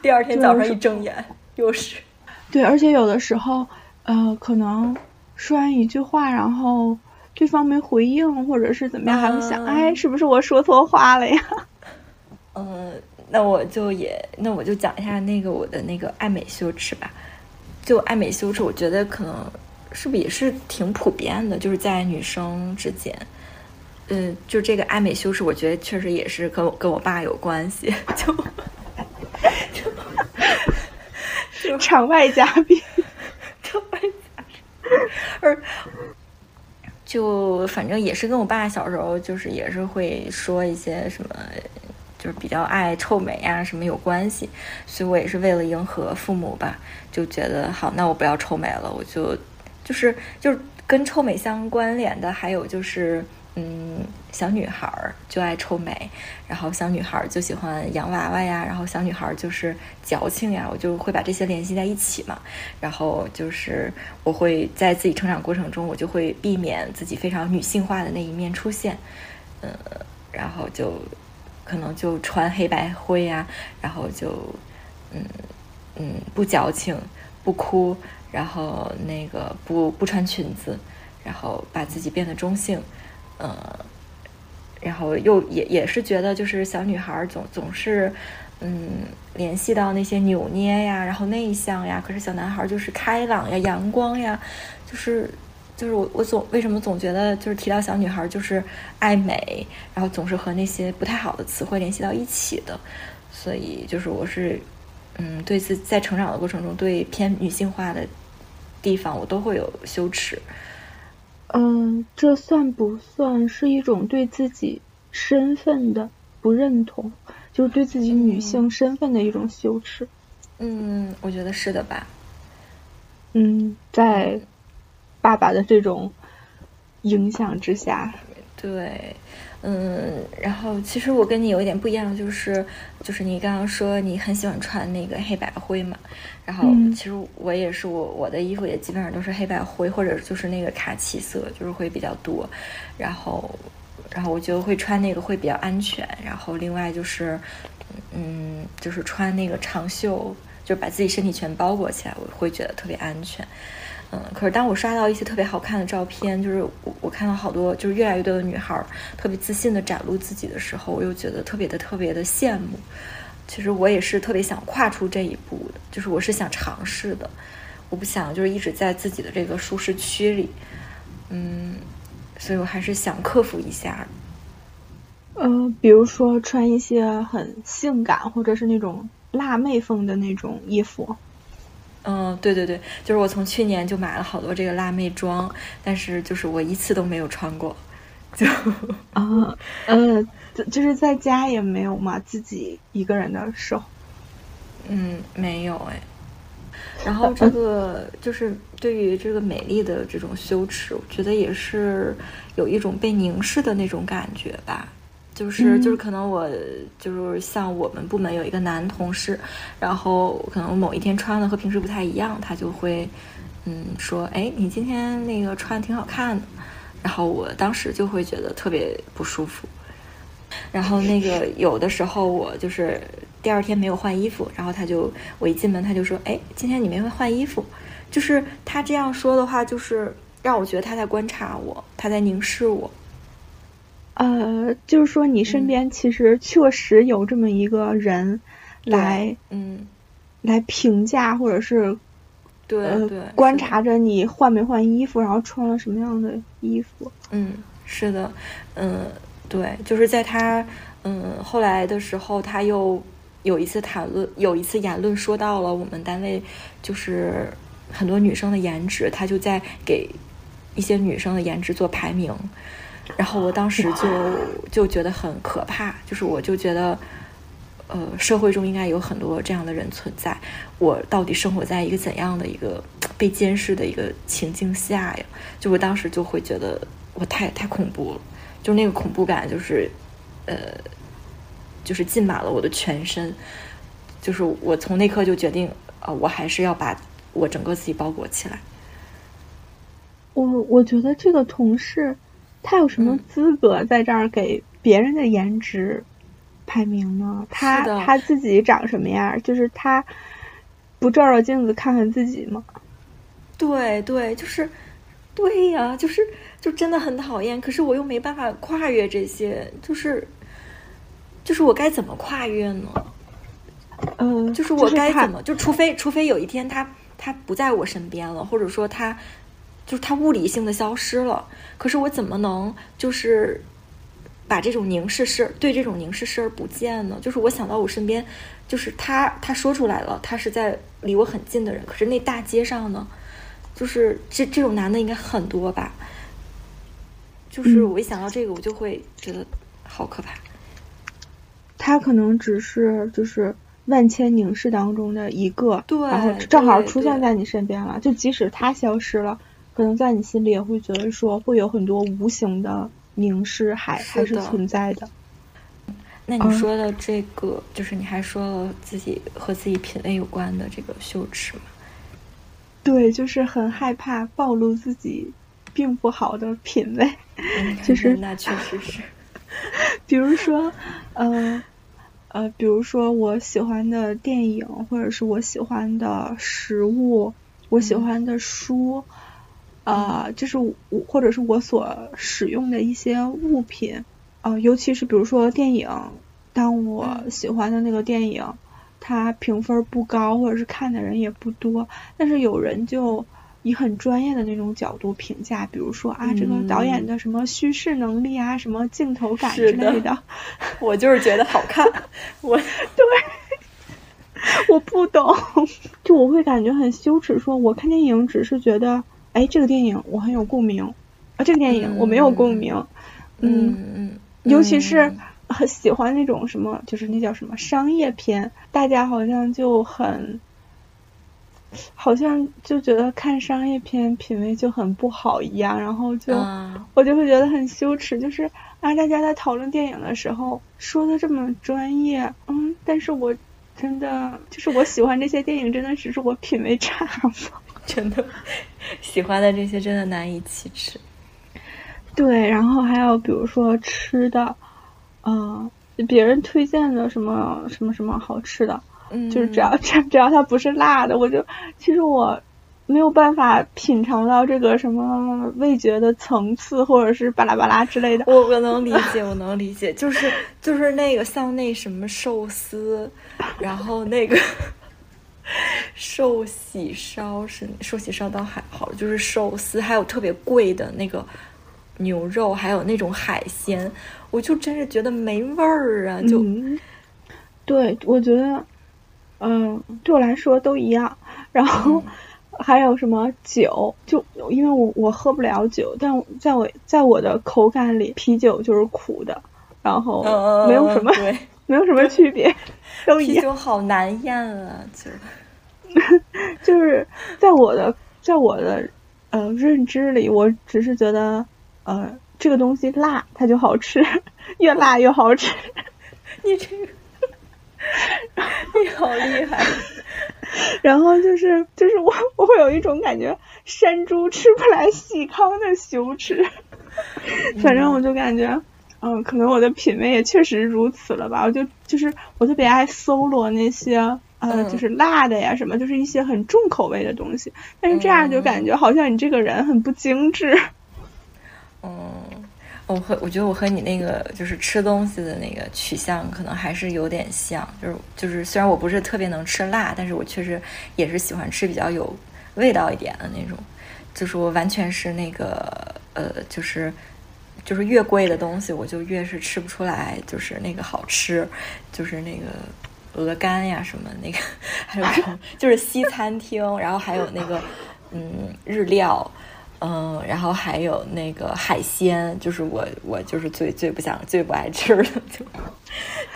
第二天早上一睁眼又是。对，而且有的时候，呃，可能说完一句话，然后对方没回应，或者是怎么样，还会想，哎，是不是我说错话了呀？嗯，那我就也，那我就讲一下那个我的那个爱美羞耻吧。就爱美羞耻，我觉得可能。是不是也是挺普遍的？就是在女生之间，嗯，就这个爱美羞耻，我觉得确实也是跟我跟我爸有关系。就 就场外嘉宾，场外嘉宾，而就反正也是跟我爸小时候就是也是会说一些什么，就是比较爱臭美啊什么有关系，所以我也是为了迎合父母吧，就觉得好，那我不要臭美了，我就。就是就是跟臭美相关联的，还有就是，嗯，小女孩儿就爱臭美，然后小女孩儿就喜欢洋娃娃呀，然后小女孩儿就是矫情呀，我就会把这些联系在一起嘛。然后就是我会在自己成长过程中，我就会避免自己非常女性化的那一面出现，嗯，然后就可能就穿黑白灰呀，然后就嗯嗯不矫情，不哭。然后那个不不穿裙子，然后把自己变得中性，嗯，然后又也也是觉得就是小女孩总总是嗯联系到那些扭捏呀，然后内向呀，可是小男孩就是开朗呀、阳光呀，就是就是我我总为什么总觉得就是提到小女孩就是爱美，然后总是和那些不太好的词汇联系到一起的，所以就是我是嗯对自在成长的过程中对偏女性化的。地方我都会有羞耻，嗯，这算不算是一种对自己身份的不认同？就是对自己女性身份的一种羞耻？嗯，我觉得是的吧。嗯，在爸爸的这种影响之下，对。嗯，然后其实我跟你有一点不一样，就是就是你刚刚说你很喜欢穿那个黑白灰嘛，然后其实我也是，我我的衣服也基本上都是黑白灰或者就是那个卡其色，就是会比较多，然后然后我觉得会穿那个会比较安全，然后另外就是嗯就是穿那个长袖，就把自己身体全包裹起来，我会觉得特别安全。嗯，可是当我刷到一些特别好看的照片，就是我我看到好多就是越来越多的女孩特别自信的展露自己的时候，我又觉得特别的特别的羡慕。其实我也是特别想跨出这一步的，就是我是想尝试的，我不想就是一直在自己的这个舒适区里，嗯，所以我还是想克服一下。呃，比如说穿一些很性感或者是那种辣妹风的那种衣服。嗯，对对对，就是我从去年就买了好多这个辣妹装，但是就是我一次都没有穿过，就啊，呃。就是在家也没有嘛，自己一个人的时候，嗯，没有哎。然后这个就是对于这个美丽的这种羞耻，我觉得也是有一种被凝视的那种感觉吧。就是就是可能我就是像我们部门有一个男同事，然后可能某一天穿的和平时不太一样，他就会嗯说，哎，你今天那个穿挺好看的。然后我当时就会觉得特别不舒服。然后那个有的时候我就是第二天没有换衣服，然后他就我一进门他就说：“哎，今天你没会换衣服。”就是他这样说的话，就是让我觉得他在观察我，他在凝视我。呃，就是说你身边其实确实有这么一个人来，嗯，来评价或者是对对观察着你换没换衣服，然后穿了什么样的衣服。嗯，是的，嗯。对，就是在他嗯后来的时候，他又有一次谈论，有一次言论说到了我们单位就是很多女生的颜值，他就在给一些女生的颜值做排名，然后我当时就就觉得很可怕，就是我就觉得呃社会中应该有很多这样的人存在，我到底生活在一个怎样的一个被监视的一个情境下呀？就我当时就会觉得我太太恐怖了。就那个恐怖感，就是，呃，就是浸满了我的全身。就是我从那刻就决定，呃，我还是要把我整个自己包裹起来。我我觉得这个同事，他有什么资格在这儿给别人的颜值排名呢？他他自己长什么样？就是他不照照镜子看看自己吗？对对，就是，对呀，就是。就真的很讨厌，可是我又没办法跨越这些，就是，就是我该怎么跨越呢？嗯，就是我该怎么？就除非除非有一天他他不在我身边了，或者说他就是他物理性的消失了，可是我怎么能就是把这种凝视视对这种凝视视而不见呢？就是我想到我身边，就是他他说出来了，他是在离我很近的人，可是那大街上呢，就是这这种男的应该很多吧。就是我一想到这个，我就会觉得好可怕。他可能只是就是万千凝视当中的一个，对，然后正好出现在你身边了。就即使他消失了，可能在你心里也会觉得说，会有很多无形的凝视还还是存在的。那你说的这个，就是你还说了自己和自己品味有关的这个羞耻吗？对，就是很害怕暴露自己。并不好的品味，就是那确实是。比如说，呃呃，比如说我喜欢的电影，或者是我喜欢的食物，我喜欢的书，啊，就是我或者是我所使用的一些物品，啊，尤其是比如说电影，当我喜欢的那个电影，它评分不高，或者是看的人也不多，但是有人就。以很专业的那种角度评价，比如说啊，这个导演的什么叙事能力啊，什么镜头感之类的，我就是觉得好看。我对，我不懂，就我会感觉很羞耻，说我看电影只是觉得，哎，这个电影我很有共鸣，啊，这个电影我没有共鸣。嗯嗯，尤其是很喜欢那种什么，就是那叫什么商业片，大家好像就很。好像就觉得看商业片品味就很不好一样，然后就我就会觉得很羞耻，就是啊，大家在讨论电影的时候说的这么专业，嗯，但是我真的就是我喜欢这些电影，真的只是我品味差吗？真的喜欢的这些真的难以启齿。对，然后还有比如说吃的，嗯，别人推荐的什么什么什么好吃的。嗯就是只要 只只要它不是辣的，我就其实我没有办法品尝到这个什么味觉的层次，或者是巴拉巴拉之类的。我我能理解，我能理解，就是就是那个像那什么寿司，然后那个 寿喜烧是寿喜烧倒还好，就是寿司，还有特别贵的那个牛肉，还有那种海鲜，我就真是觉得没味儿啊！就对，我觉得，嗯，对我来说都一样。然后。还有什么酒？就因为我我喝不了酒，但在我在我的口感里，啤酒就是苦的，然后没有什么没有什么区别，都一样。啤酒好难咽啊，就 就是在我的在我的呃认知里，我只是觉得呃这个东西辣，它就好吃，越辣越好吃。你这个 你好厉害。然后就是就是我我会有一种感觉山猪吃不来细糠的羞耻，反正我就感觉，嗯，可能我的品味也确实如此了吧。我就就是我特别爱搜罗那些呃就是辣的呀什么，就是一些很重口味的东西。但是这样就感觉好像你这个人很不精致。嗯。我和我觉得我和你那个就是吃东西的那个取向可能还是有点像，就是就是虽然我不是特别能吃辣，但是我确实也是喜欢吃比较有味道一点的那种，就是我完全是那个呃就是就是越贵的东西我就越是吃不出来，就是那个好吃，就是那个鹅肝呀什么那个，还有什么就是西餐厅，然后还有那个 嗯日料。嗯，然后还有那个海鲜，就是我我就是最最不想最不爱吃的，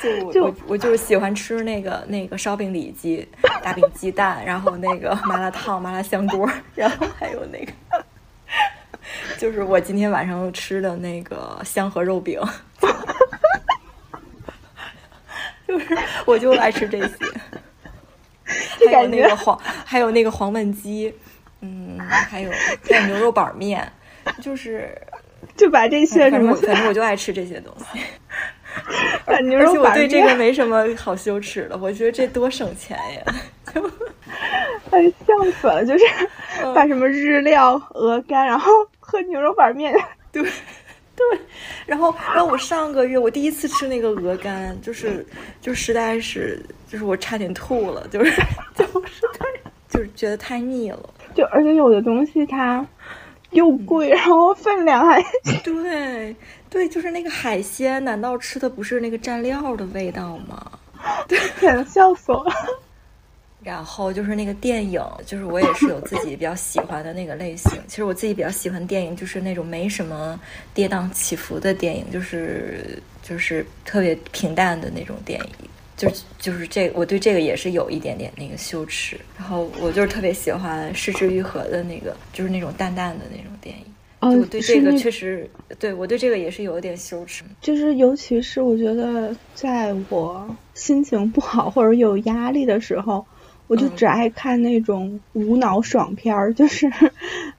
就 就我我就是喜欢吃那个那个烧饼里脊、大饼鸡蛋，然后那个麻辣烫、麻辣香锅，然后还有那个，就是我今天晚上吃的那个香河肉饼，就 是我就爱吃这些，还有那个黄，还有那个黄焖鸡。嗯，还有 还有牛肉板面，就是就把这些什么，反正我就爱吃这些东西。牛肉板面，我对这个没什么好羞耻的，我觉得这多省钱呀！就哎，笑死了，就是把什么日料、鹅肝，然后喝牛肉板面，对 对。然后，然后我上个月我第一次吃那个鹅肝，就是就实在是就是我差点吐了，就是 就是太就是觉得太腻了。就而且有的东西它又贵，然后分量还对对，就是那个海鲜，难道吃的不是那个蘸料的味道吗？对，笑死我了。然后就是那个电影，就是我也是有自己比较喜欢的那个类型。其实我自己比较喜欢电影，就是那种没什么跌宕起伏的电影，就是就是特别平淡的那种电影。就就是这，我对这个也是有一点点那个羞耻。然后我就是特别喜欢失之愈合的那个，就是那种淡淡的那种电影。哦，我对这个确实，对我对这个也是有一点羞耻。就是尤其是我觉得，在我心情不好或者有压力的时候，我就只爱看那种无脑爽片儿，就是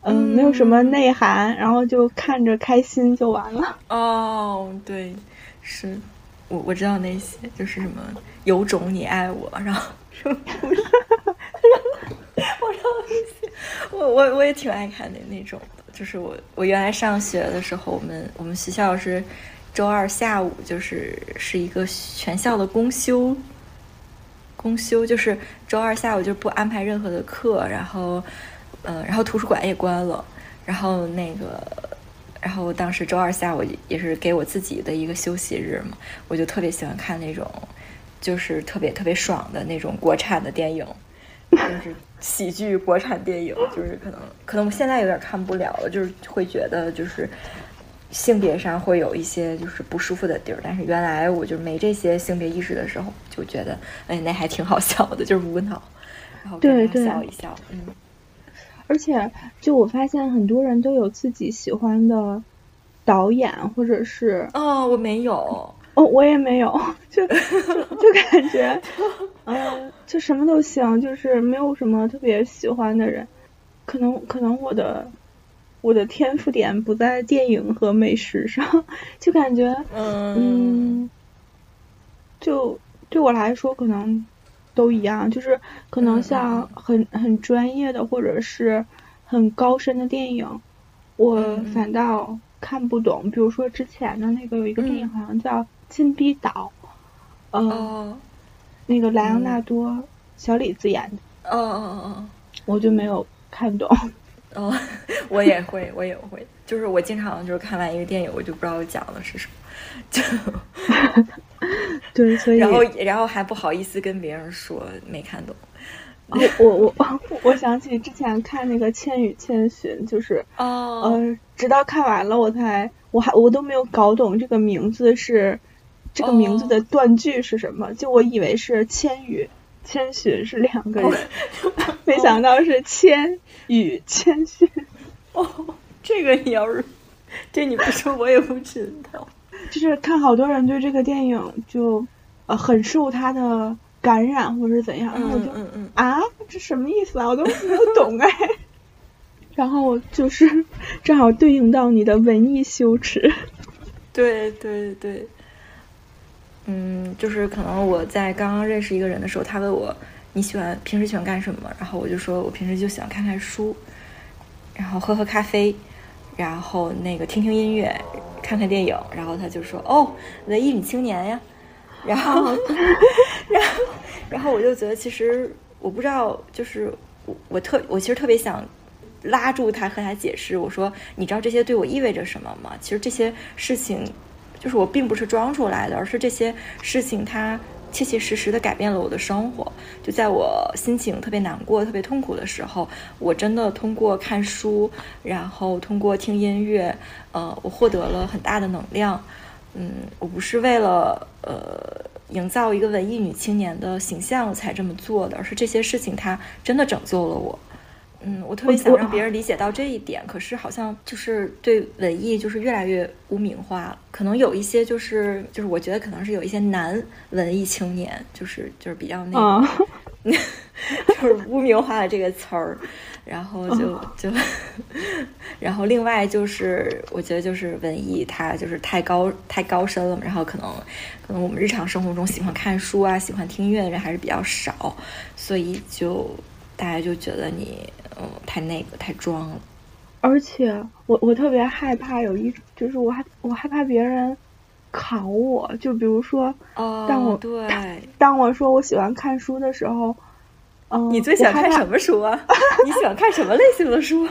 嗯，没有什么内涵，然后就看着开心就完了。哦，对，是。我我知道那些就是什么有种你爱我，然后什么 不是，我知道那些，我我我也挺爱看的那种的。就是我我原来上学的时候，我们我们学校是周二下午就是是一个全校的公休，公休就是周二下午就不安排任何的课，然后嗯，然后图书馆也关了，然后那个。然后当时周二下午也是给我自己的一个休息日嘛，我就特别喜欢看那种，就是特别特别爽的那种国产的电影，就是喜剧国产电影，就是可能可能我现在有点看不了了，就是会觉得就是性别上会有一些就是不舒服的地儿，但是原来我就没这些性别意识的时候，就觉得哎那还挺好笑的，就是无脑，然后笑一笑，嗯。而且，就我发现很多人都有自己喜欢的导演，或者是哦，我没有，哦，我也没有，就就感觉，嗯，就什么都行，就是没有什么特别喜欢的人。可能可能我的我的天赋点不在电影和美食上，就感觉，嗯，就对我来说，可能都一样，就是可能像很很专业的或者是很高深的电影，我反倒看不懂。比如说之前的那个有一个电影，好像叫《禁闭岛》，呃，那个莱昂纳多、小李子演的，哦哦哦哦，我就没有看懂。哦，我也会，我也会，就是我经常就是看完一个电影，我就不知道讲的是什么，就 对，所以然后然后还不好意思跟别人说没看懂。我我我 我想起之前看那个《千与千寻》，就是哦，呃，直到看完了我才我还我都没有搞懂这个名字是这个名字的断句是什么，就我以为是千与千寻是两个人，没想到是千。与谦逊哦，这个你要是这你不说我也不知道。就是看好多人对这个电影就呃很受他的感染或者怎样，然后我就嗯嗯啊这什么意思啊我都没有懂哎。然后就是正好对应到你的文艺羞耻。对对对，嗯，就是可能我在刚刚认识一个人的时候，他问我。你喜欢平时喜欢干什么？然后我就说，我平时就喜欢看看书，然后喝喝咖啡，然后那个听听音乐，看看电影。然后他就说：“哦，文艺女青年呀。”然后，然后，然后我就觉得，其实我不知道，就是我我特我其实特别想拉住他和他解释。我说：“你知道这些对我意味着什么吗？”其实这些事情，就是我并不是装出来的，而是这些事情它。切切实实的改变了我的生活。就在我心情特别难过、特别痛苦的时候，我真的通过看书，然后通过听音乐，呃，我获得了很大的能量。嗯，我不是为了呃营造一个文艺女青年的形象才这么做的，而是这些事情它真的拯救了我。嗯，我特别想让别人理解到这一点，可是好像就是对文艺就是越来越污名化了。可能有一些就是就是我觉得可能是有一些男文艺青年，就是就是比较那个，就是污名化的这个词儿，然后就就，然后另外就是我觉得就是文艺它就是太高太高深了嘛，然后可能可能我们日常生活中喜欢看书啊喜欢听音乐的人还是比较少，所以就大家就觉得你。嗯，太那个，太装了。而且我我特别害怕有一，就是我害我害怕别人考我，就比如说，当我对当我说我喜欢看书的时候，嗯，你最喜欢看什么书啊？你喜欢看什么类型的书？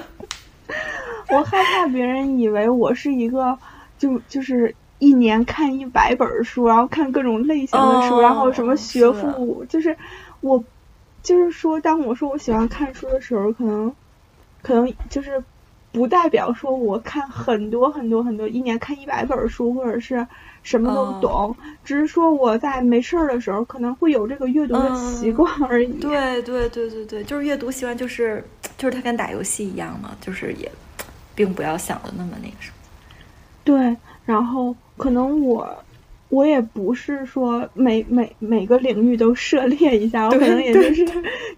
我害怕别人以为我是一个，就就是一年看一百本书，然后看各种类型的书，然后什么学富，就是我。就是说，当我说我喜欢看书的时候，可能，可能就是不代表说我看很多很多很多，一年看一百本书或者是什么都懂，只是说我在没事儿的时候可能会有这个阅读的习惯而已。对对对对对，就是阅读习惯，就是就是它跟打游戏一样嘛，就是也，并不要想的那么那个什么。对，然后可能我。我也不是说每每每个领域都涉猎一下，我可能也就是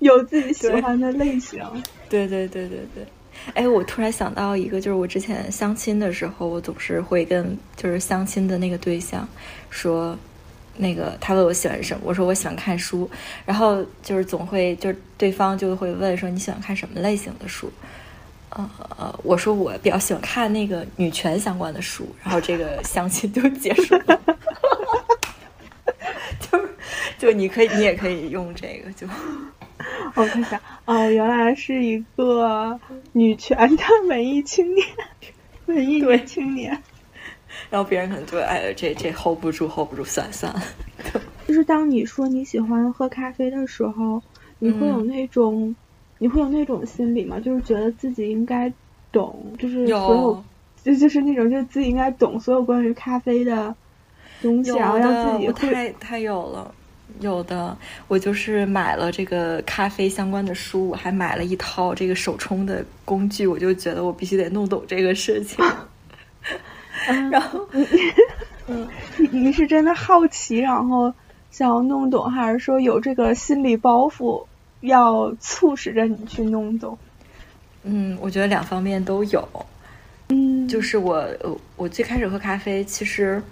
有自己喜欢的类型。对对对对对。哎，我突然想到一个，就是我之前相亲的时候，我总是会跟就是相亲的那个对象说，那个他问我喜欢什么，我说我喜欢看书，然后就是总会就是对方就会问说你喜欢看什么类型的书？呃呃，我说我比较喜欢看那个女权相关的书，然后这个相亲就结束了。就就你可以，你也可以用这个。就我看一下，哦，原来是一个女权的文艺青年，文艺女青年。然后别人可能就哎，这这 hold 不住，hold 不住，算了算了。就是当你说你喜欢喝咖啡的时候，你会有那种，你会有那种心理吗？就是觉得自己应该懂，就是所有，就就是那种，就自己应该懂所有关于咖啡的东西，然后让自己太太有了。有的，我就是买了这个咖啡相关的书，我还买了一套这个手冲的工具，我就觉得我必须得弄懂这个事情。然后，嗯，你你是真的好奇，然后想要弄懂，还是说有这个心理包袱要促使着你去弄懂？嗯，我觉得两方面都有。嗯，就是我，我最开始喝咖啡，其实。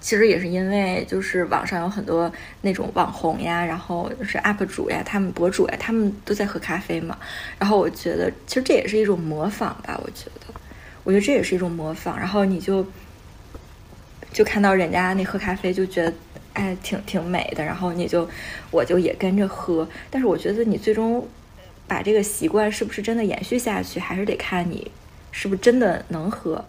其实也是因为就是网上有很多那种网红呀，然后就是 UP 主呀，他们博主呀，他们都在喝咖啡嘛。然后我觉得其实这也是一种模仿吧，我觉得，我觉得这也是一种模仿。然后你就就看到人家那喝咖啡，就觉得哎挺挺美的，然后你就我就也跟着喝。但是我觉得你最终把这个习惯是不是真的延续下去，还是得看你是不是真的能喝。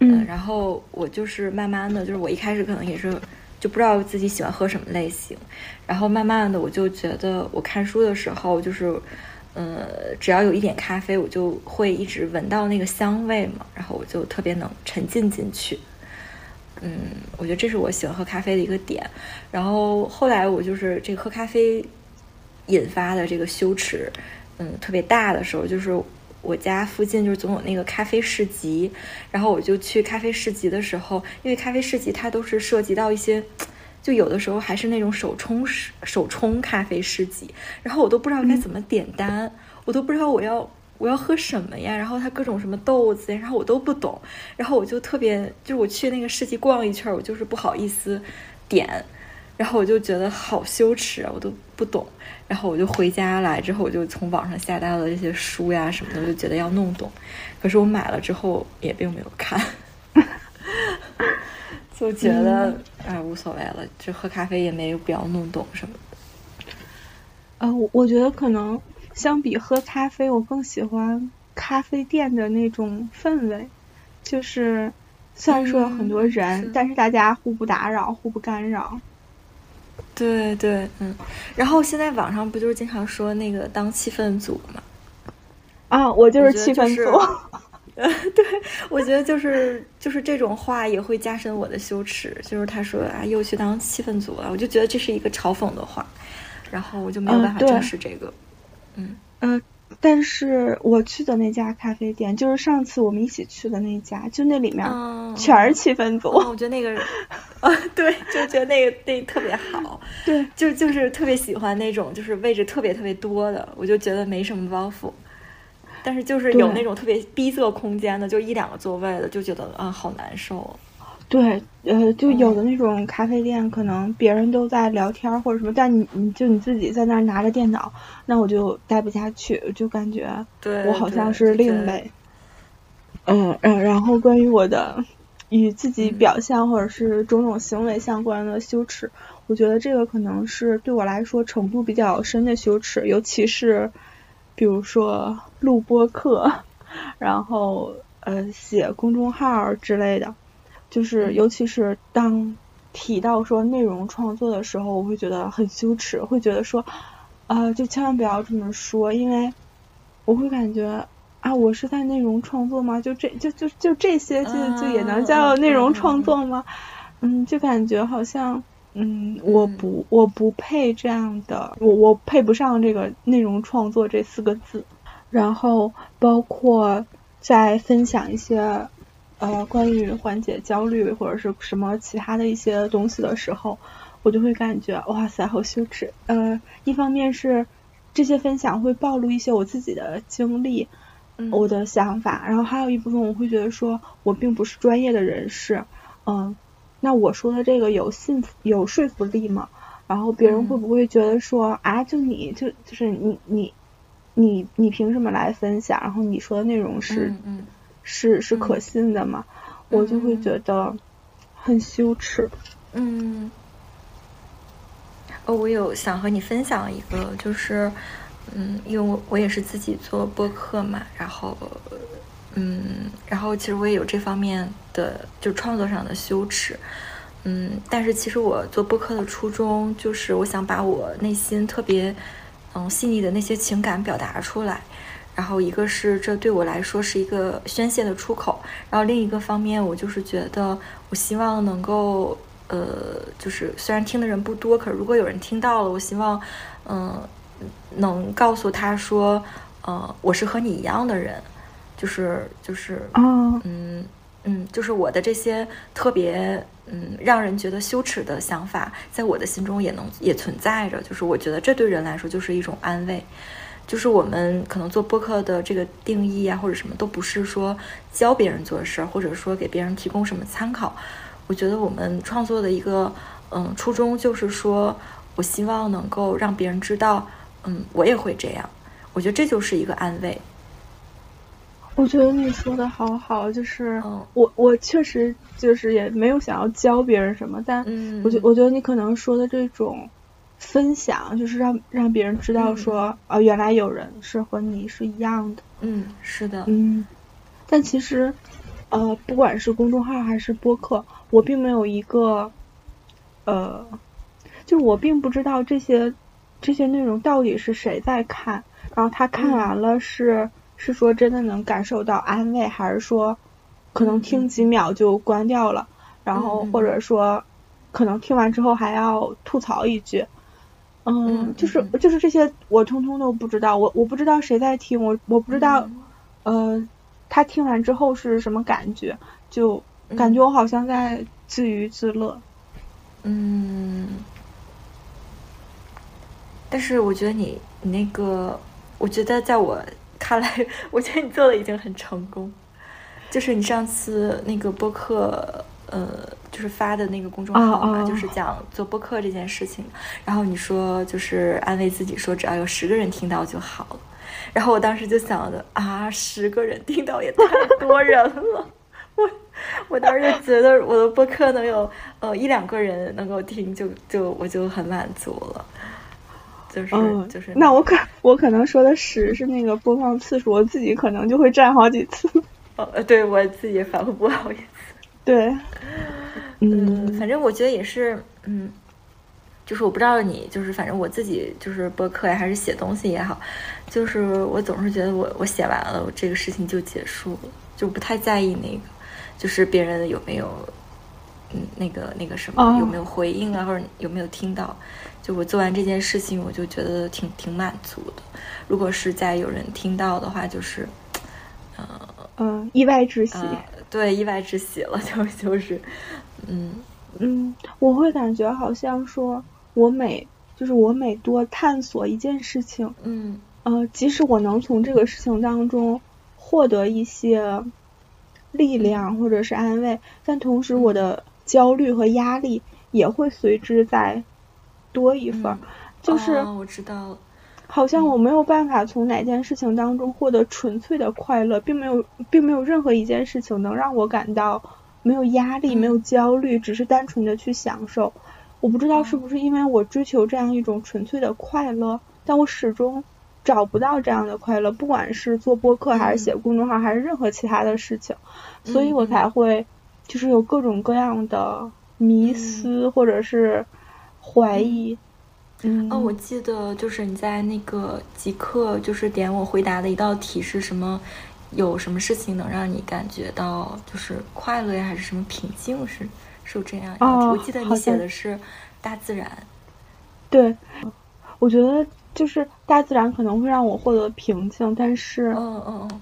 嗯，然后我就是慢慢的就是我一开始可能也是就不知道自己喜欢喝什么类型，然后慢慢的我就觉得我看书的时候就是，呃，只要有一点咖啡，我就会一直闻到那个香味嘛，然后我就特别能沉浸进去。嗯，我觉得这是我喜欢喝咖啡的一个点。然后后来我就是这个喝咖啡引发的这个羞耻，嗯，特别大的时候就是。我家附近就是总有那个咖啡市集，然后我就去咖啡市集的时候，因为咖啡市集它都是涉及到一些，就有的时候还是那种手冲手冲咖啡市集，然后我都不知道该怎么点单，我都不知道我要我要喝什么呀，然后它各种什么豆子，然后我都不懂，然后我就特别就是我去那个市集逛一圈，我就是不好意思点。然后我就觉得好羞耻啊，我都不懂。然后我就回家来之后，我就从网上下单了这些书呀什么的，我就觉得要弄懂。可是我买了之后也并没有看，就觉得哎无所谓了，就喝咖啡也没有必要弄懂什么的。呃，我我觉得可能相比喝咖啡，我更喜欢咖啡店的那种氛围，就是虽然说有很多人，但是大家互不打扰，互不干扰。对对，嗯，然后现在网上不就是经常说那个当气氛组嘛？啊，我就是气氛组。对，我觉得就是就是这种话也会加深我的羞耻。就是他说啊，又去当气氛组了，我就觉得这是一个嘲讽的话，然后我就没有办法正视这个。嗯嗯。但是我去的那家咖啡店，就是上次我们一起去的那家，就那里面全是气氛组。我觉得那个，啊，对，就觉得那个那特别好。对，就就是特别喜欢那种，就是位置特别特别多的，我就觉得没什么包袱。但是就是有那种特别逼仄空间的，就一两个座位的，就觉得啊，好难受。对，呃，就有的那种咖啡店，可能别人都在聊天或者什么，但你你就你自己在那儿拿着电脑，那我就待不下去，就感觉我好像是另类。嗯嗯，然后关于我的与自己表现或者是种种行为相关的羞耻，我觉得这个可能是对我来说程度比较深的羞耻，尤其是比如说录播课，然后呃写公众号之类的。就是，尤其是当提到说内容创作的时候，我会觉得很羞耻，会觉得说，啊，就千万不要这么说，因为我会感觉啊，我是在内容创作吗？就这就就就这些，就就也能叫内容创作吗？嗯，就感觉好像，嗯，我不我不配这样的，我我配不上这个内容创作这四个字。然后包括在分享一些。呃，关于缓解焦虑或者是什么其他的一些东西的时候，我就会感觉哇塞，好羞耻。呃，一方面是这些分享会暴露一些我自己的经历，我的想法，然后还有一部分我会觉得说我并不是专业的人士，嗯，那我说的这个有信有说服力吗？然后别人会不会觉得说啊，就你就就是你你你你凭什么来分享？然后你说的内容是嗯。是是可信的嘛？我就会觉得很羞耻。嗯，哦，我有想和你分享一个，就是，嗯，因为我我也是自己做播客嘛，然后，嗯，然后其实我也有这方面的就创作上的羞耻，嗯，但是其实我做播客的初衷就是我想把我内心特别嗯细腻的那些情感表达出来。然后一个是这对我来说是一个宣泄的出口，然后另一个方面我就是觉得我希望能够呃，就是虽然听的人不多，可是如果有人听到了，我希望嗯能告诉他说，呃，我是和你一样的人，就是就是嗯嗯，就是我的这些特别嗯让人觉得羞耻的想法，在我的心中也能也存在着，就是我觉得这对人来说就是一种安慰。就是我们可能做播客的这个定义啊，或者什么都不是说教别人做事儿，或者说给别人提供什么参考。我觉得我们创作的一个嗯初衷就是说，我希望能够让别人知道，嗯，我也会这样。我觉得这就是一个安慰。我觉得你说的好好，就是我我确实就是也没有想要教别人什么，但我觉我觉得你可能说的这种分享，就是让让别人知道说啊，原来有人是和你是一样的。嗯，是的。嗯，但其实呃，不管是公众号还是播客，我并没有一个呃，就我并不知道这些这些内容到底是谁在看，然后他看完了是。是说真的能感受到安慰，还是说可能听几秒就关掉了？然后或者说可能听完之后还要吐槽一句？嗯，就是就是这些我通通都不知道，我我不知道谁在听，我我不知道呃他听完之后是什么感觉，就感觉我好像在自娱自乐。嗯，但是我觉得你你那个，我觉得在我。看来，我觉得你做的已经很成功。就是你上次那个播客，呃，就是发的那个公众号嘛，就是讲做播客这件事情。然后你说，就是安慰自己说，只要有十个人听到就好了。然后我当时就想的啊，十个人听到也太多人了。我我当时就觉得我的播客能有呃一两个人能够听，就就我就很满足了。就是就是，那我可我可能说的十 是那个播放次数，我自己可能就会占好几次。哦，对我自己也反复播好几次。对，嗯，反正我觉得也是，嗯，就是我不知道你，就是反正我自己就是播客呀，还是写东西也好，就是我总是觉得我我写完了，我这个事情就结束了，就不太在意那个，就是别人有没有，嗯，那个那个什么有没有回应啊，或者有没有听到。就我做完这件事情，我就觉得挺挺满足的。如果是在有人听到的话，就是，呃嗯，意外之喜，对，意外之喜了，就 就是，嗯。嗯，我会感觉好像说，我每就是我每多探索一件事情，嗯。呃，即使我能从这个事情当中获得一些力量或者是安慰，但同时我的焦虑和压力也会随之在。多一份，就是。我知道了，好像我没有办法从哪件事情当中获得纯粹的快乐，并没有，并没有任何一件事情能让我感到没有压力、没有焦虑，只是单纯的去享受。我不知道是不是因为我追求这样一种纯粹的快乐，但我始终找不到这样的快乐，不管是做播客还是写公众号还是任何其他的事情，所以我才会就是有各种各样的迷思或者是。怀疑，嗯，哦，我记得就是你在那个即刻，就是点我回答的一道题是什么？有什么事情能让你感觉到就是快乐呀，还是什么平静？是是有这样一道题？我记得你写的是大自然。对，我觉得就是大自然可能会让我获得平静，但是，嗯嗯嗯，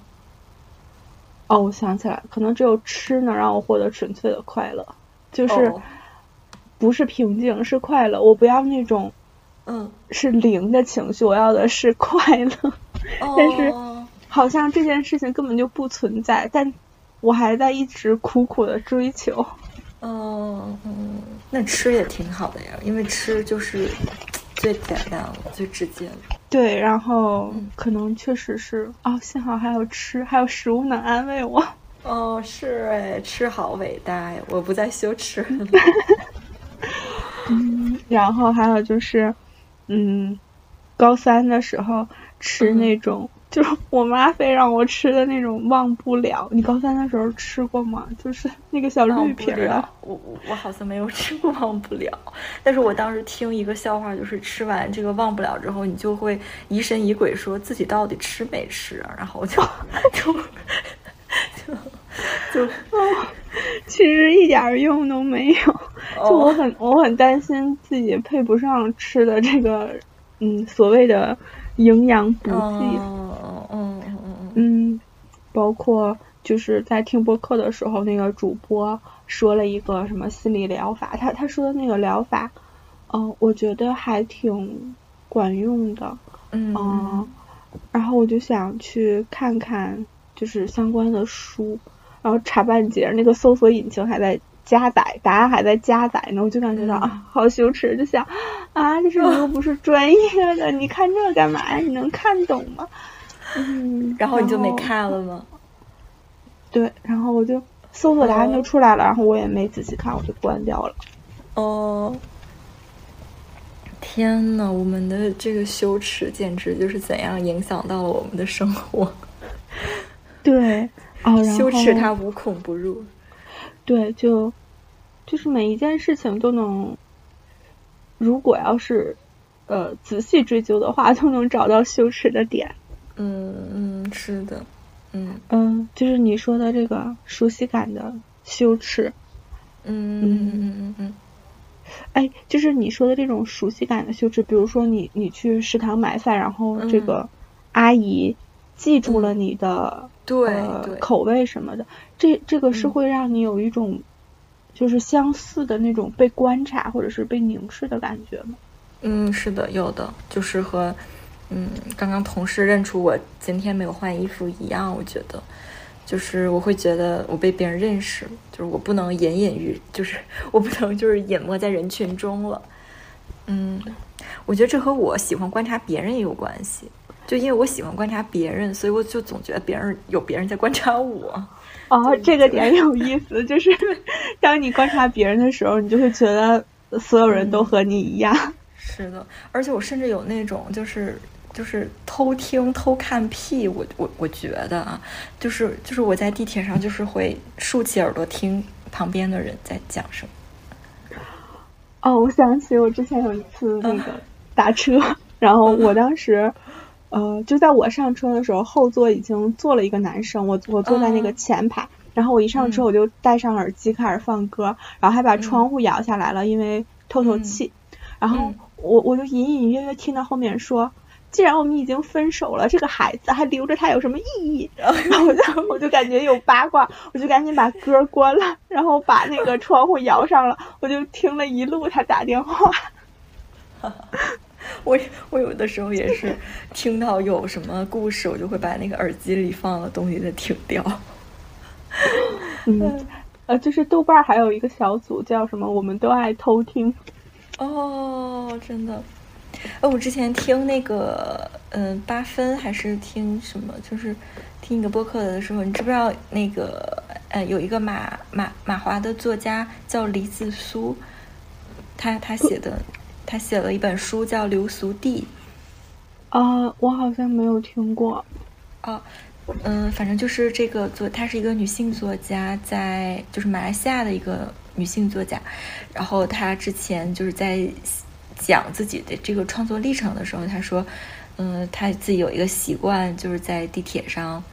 哦，我想起来，可能只有吃能让我获得纯粹的快乐，就是。不是平静，是快乐。我不要那种，嗯，是零的情绪，我要的是快乐。但是好像这件事情根本就不存在，但我还在一直苦苦的追求。嗯嗯，那吃也挺好的呀，因为吃就是最简单了，最直接了。对，然后可能确实是哦，幸好还有吃，还有食物能安慰我。哦，是哎，吃好伟大呀！我不再羞耻了。嗯，然后还有就是，嗯，高三的时候吃那种，就是我妈非让我吃的那种忘不了。你高三的时候吃过吗？就是那个小绿皮儿的。我我我好像没有吃过忘不了，但是我当时听一个笑话，就是吃完这个忘不了之后，你就会疑神疑鬼，说自己到底吃没吃，然后就 就就就。其实一点用都没有，就我很我很担心自己配不上吃的这个嗯所谓的营养补剂，嗯嗯嗯嗯，包括就是在听播客的时候，那个主播说了一个什么心理疗法，他他说的那个疗法，嗯，我觉得还挺管用的，嗯，然后我就想去看看就是相关的书。然后查半截，那个搜索引擎还在加载，答案还在加载呢，我就感觉到啊，好羞耻，就想啊，就是你又不是专业的，你看这干嘛呀？你能看懂吗？嗯，然后你就没看了吗？对，然后我就搜索答案就出来了，然后我也没仔细看，我就关掉了。哦，天呐，我们的这个羞耻简直就是怎样影响到了我们的生活？对，哦，羞耻它无孔不入。对，就就是每一件事情都能，如果要是呃仔细追究的话，都能找到羞耻的点。嗯嗯，是的，嗯嗯，就是你说的这个熟悉感的羞耻。嗯嗯嗯嗯嗯。哎，就是你说的这种熟悉感的羞耻，比如说你你去食堂买饭，然后这个阿姨记住了你的对口味什么的，这这个是会让你有一种就是相似的那种被观察或者是被凝视的感觉吗？嗯，是的，有的，就是和嗯刚刚同事认出我今天没有换衣服一样，我觉得。就是我会觉得我被别人认识，就是我不能隐隐于，就是 我不能就是隐没在人群中了。嗯，我觉得这和我喜欢观察别人也有关系。就因为我喜欢观察别人，所以我就总觉得别人有别人在观察我。哦，这个点有意思，就是 当你观察别人的时候，你就会觉得所有人都和你一样。是的，而且我甚至有那种就是。就是偷听、偷看屁，我我我觉得啊，就是就是我在地铁上，就是会竖起耳朵听旁边的人在讲什么。哦，我想起我之前有一次那个打车，然后我当时，呃，就在我上车的时候，后座已经坐了一个男生，我我坐在那个前排，然后我一上车我就戴上耳机开始放歌，然后还把窗户摇下来了，因为透透气，然后我我就隐隐约约听到后面说。既然我们已经分手了，这个孩子还留着他有什么意义？然后我就我就感觉有八卦，我就赶紧把歌关了，然后把那个窗户摇上了，我就听了一路他打电话。我我有的时候也是 听到有什么故事，我就会把那个耳机里放的东西再停掉。嗯，呃，就是豆瓣还有一个小组叫什么？我们都爱偷听。哦，真的。哎，我之前听那个，嗯，八分还是听什么，就是听一个播客的时候，你知不知道那个，呃，有一个马马马华的作家叫李子苏，他他写的，他写了一本书叫《流俗地》。啊，我好像没有听过。哦，嗯，反正就是这个作，她是一个女性作家，在就是马来西亚的一个女性作家，然后她之前就是在。讲自己的这个创作历程的时候，她说：“嗯，她自己有一个习惯，就是在地铁上，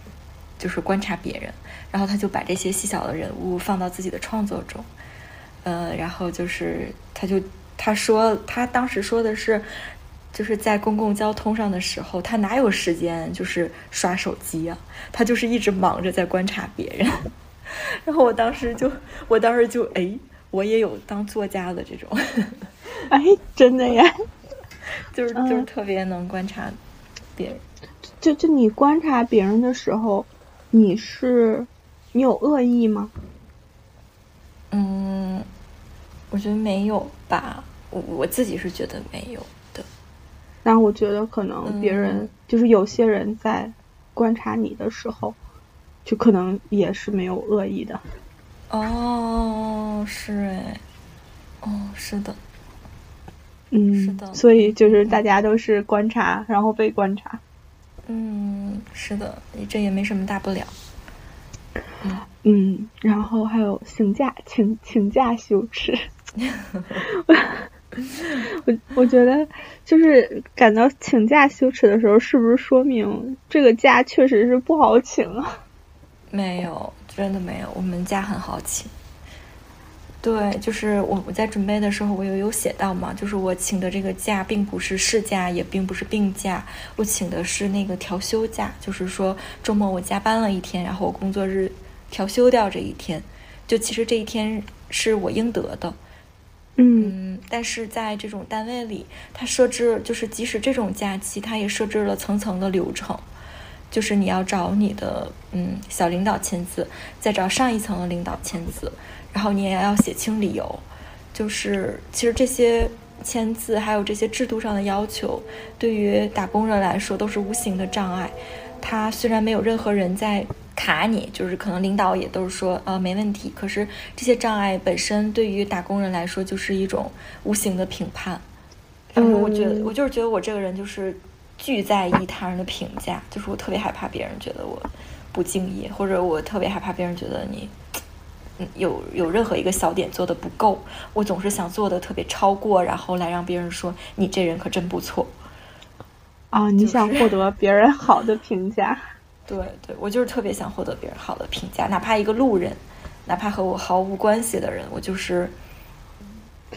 就是观察别人，然后她就把这些细小的人物放到自己的创作中。呃，然后就是她就他说他当时说的是，就是在公共交通上的时候，他哪有时间就是刷手机啊？他就是一直忙着在观察别人。然后我当时就我当时就哎，我也有当作家的这种。”哎，真的呀，就是 就是特别能观察别人。就就你观察别人的时候，你是你有恶意吗？嗯，我觉得没有吧。我我自己是觉得没有的。但我觉得可能别人就是有些人在观察你的时候，就可能也是没有恶意的。哦，是哎，哦，是的。嗯，是的，所以就是大家都是观察，然后被观察。嗯，是的，这也没什么大不了。嗯，然后还有请假，请请假羞耻。我我觉得就是感到请假羞耻的时候，是不是说明这个假确实是不好请啊？没有，真的没有，我们假很好请。对，就是我我在准备的时候，我有有写到嘛，就是我请的这个假并不是事假，也并不是病假，我请的是那个调休假，就是说周末我加班了一天，然后我工作日调休掉这一天，就其实这一天是我应得的，嗯，但是在这种单位里，他设置就是即使这种假期，他也设置了层层的流程，就是你要找你的嗯小领导签字，再找上一层的领导签字。然后你也要写清理由。就是其实这些签字还有这些制度上的要求，对于打工人来说都是无形的障碍。他虽然没有任何人在卡你，就是可能领导也都是说呃没问题，可是这些障碍本身对于打工人来说就是一种无形的评判。嗯，我觉得我就是觉得我这个人就是巨在意他人的评价，就是我特别害怕别人觉得我不敬业，或者我特别害怕别人觉得你嗯。有有任何一个小点做的不够，我总是想做的特别超过，然后来让别人说你这人可真不错。啊，你想获得别人好的评价？对对，我就是特别想获得别人好的评价，哪怕一个路人，哪怕和我毫无关系的人，我就是。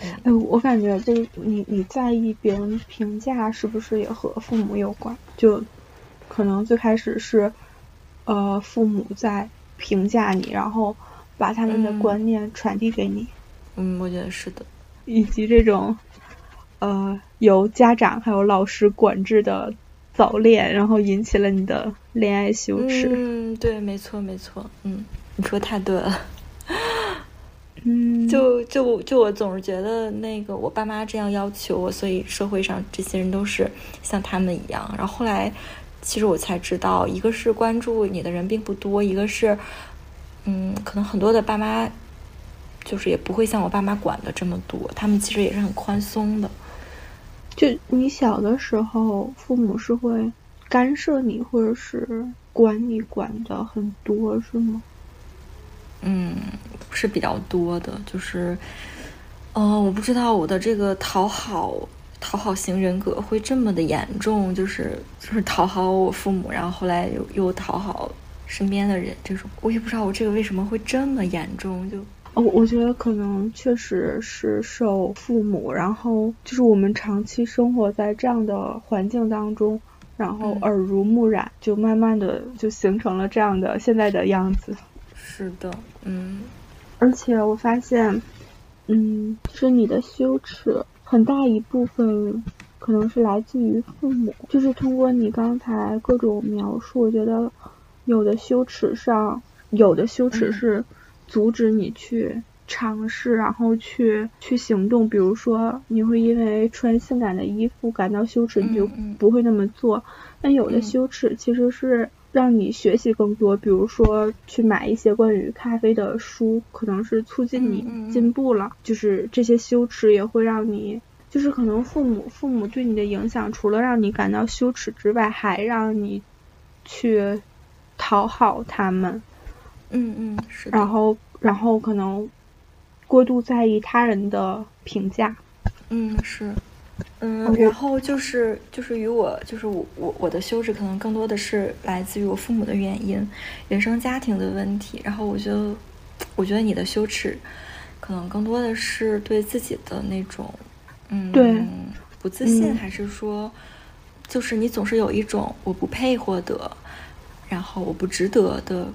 哎，我感觉就是你你在意别人评价，是不是也和父母有关？就可能最开始是呃父母在评价你，然后。把他们的观念传递给你，嗯，我觉得是的，以及这种，呃，由家长还有老师管制的早恋，然后引起了你的恋爱羞耻。嗯，对，没错，没错，嗯，你说太对了。嗯，就就就我总是觉得那个我爸妈这样要求我，所以社会上这些人都是像他们一样。然后后来，其实我才知道，一个是关注你的人并不多，一个是。嗯，可能很多的爸妈，就是也不会像我爸妈管的这么多，他们其实也是很宽松的。就你小的时候，父母是会干涉你，或者是管你管的很多，是吗？嗯，是比较多的，就是，呃，我不知道我的这个讨好讨好型人格会这么的严重，就是就是讨好我父母，然后后来又又讨好。身边的人，这种我也不知道我这个为什么会这么严重。就哦，我觉得可能确实是受父母，然后就是我们长期生活在这样的环境当中，然后耳濡目染，就慢慢的就形成了这样的现在的样子。是的，嗯。而且我发现，嗯，是你的羞耻很大一部分可能是来自于父母，就是通过你刚才各种描述，我觉得。有的羞耻上，有的羞耻是阻止你去尝试，然后去去行动。比如说，你会因为穿性感的衣服感到羞耻，你就不会那么做。但有的羞耻其实是让你学习更多，比如说去买一些关于咖啡的书，可能是促进你进步了。就是这些羞耻也会让你，就是可能父母父母对你的影响，除了让你感到羞耻之外，还让你去。讨好他们，嗯嗯，是。然后，然后可能过度在意他人的评价，嗯是，嗯，然后就是就是与我就是我我我的羞耻可能更多的是来自于我父母的原因，原生家庭的问题。然后我觉得，我觉得你的羞耻可能更多的是对自己的那种，嗯，对，不自信，还是说，就是你总是有一种我不配获得。然后我不值得的，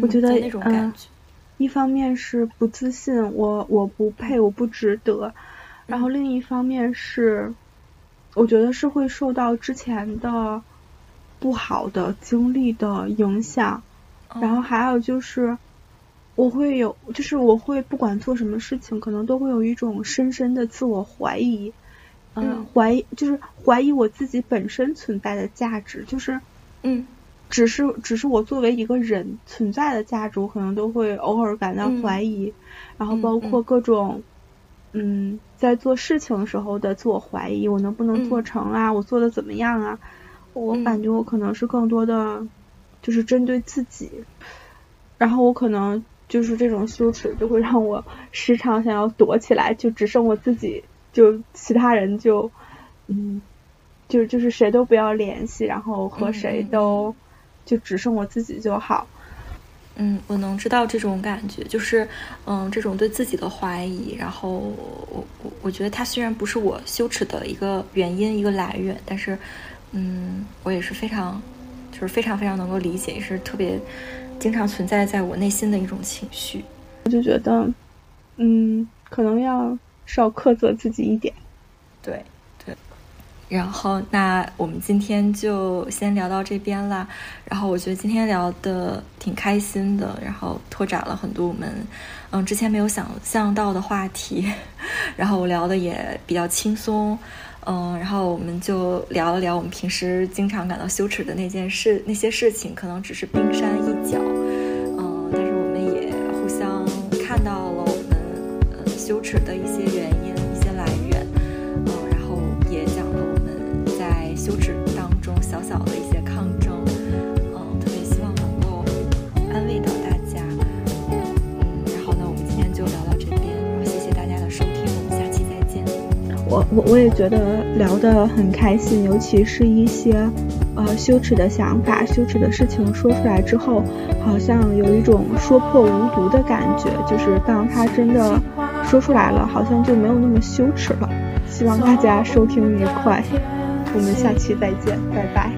我觉得那种感觉，一方面是不自信，我我不配，我不值得。然后另一方面是，我觉得是会受到之前的不好的经历的影响。然后还有就是，我会有，就是我会不管做什么事情，可能都会有一种深深的自我怀疑，嗯，怀疑就是怀疑我自己本身存在的价值，就是嗯。只是，只是我作为一个人存在的价值，我可能都会偶尔感到怀疑，然后包括各种，嗯，在做事情的时候的自我怀疑，我能不能做成啊？我做的怎么样啊？我感觉我可能是更多的，就是针对自己，然后我可能就是这种羞耻，就会让我时常想要躲起来，就只剩我自己，就其他人就，嗯，就就是谁都不要联系，然后和谁都。就只剩我自己就好。嗯，我能知道这种感觉，就是嗯，这种对自己的怀疑。然后我我我觉得它虽然不是我羞耻的一个原因、一个来源，但是嗯，我也是非常就是非常非常能够理解，也是特别经常存在在我内心的一种情绪。我就觉得嗯，可能要少苛责自己一点。对对，然后那我们今天就先聊到这边啦。然后我觉得今天聊的挺开心的，然后拓展了很多我们嗯之前没有想象到的话题。然后我聊的也比较轻松，嗯，然后我们就聊了聊我们平时经常感到羞耻的那件事，那些事情可能只是冰山一角，嗯，但是我们也互相看到了我们呃羞耻的一些原因、我我我也觉得聊得很开心，尤其是一些呃羞耻的想法、羞耻的事情说出来之后，好像有一种说破无毒的感觉，就是当他真的说出来了，好像就没有那么羞耻了。希望大家收听愉快，我们下期再见，拜拜。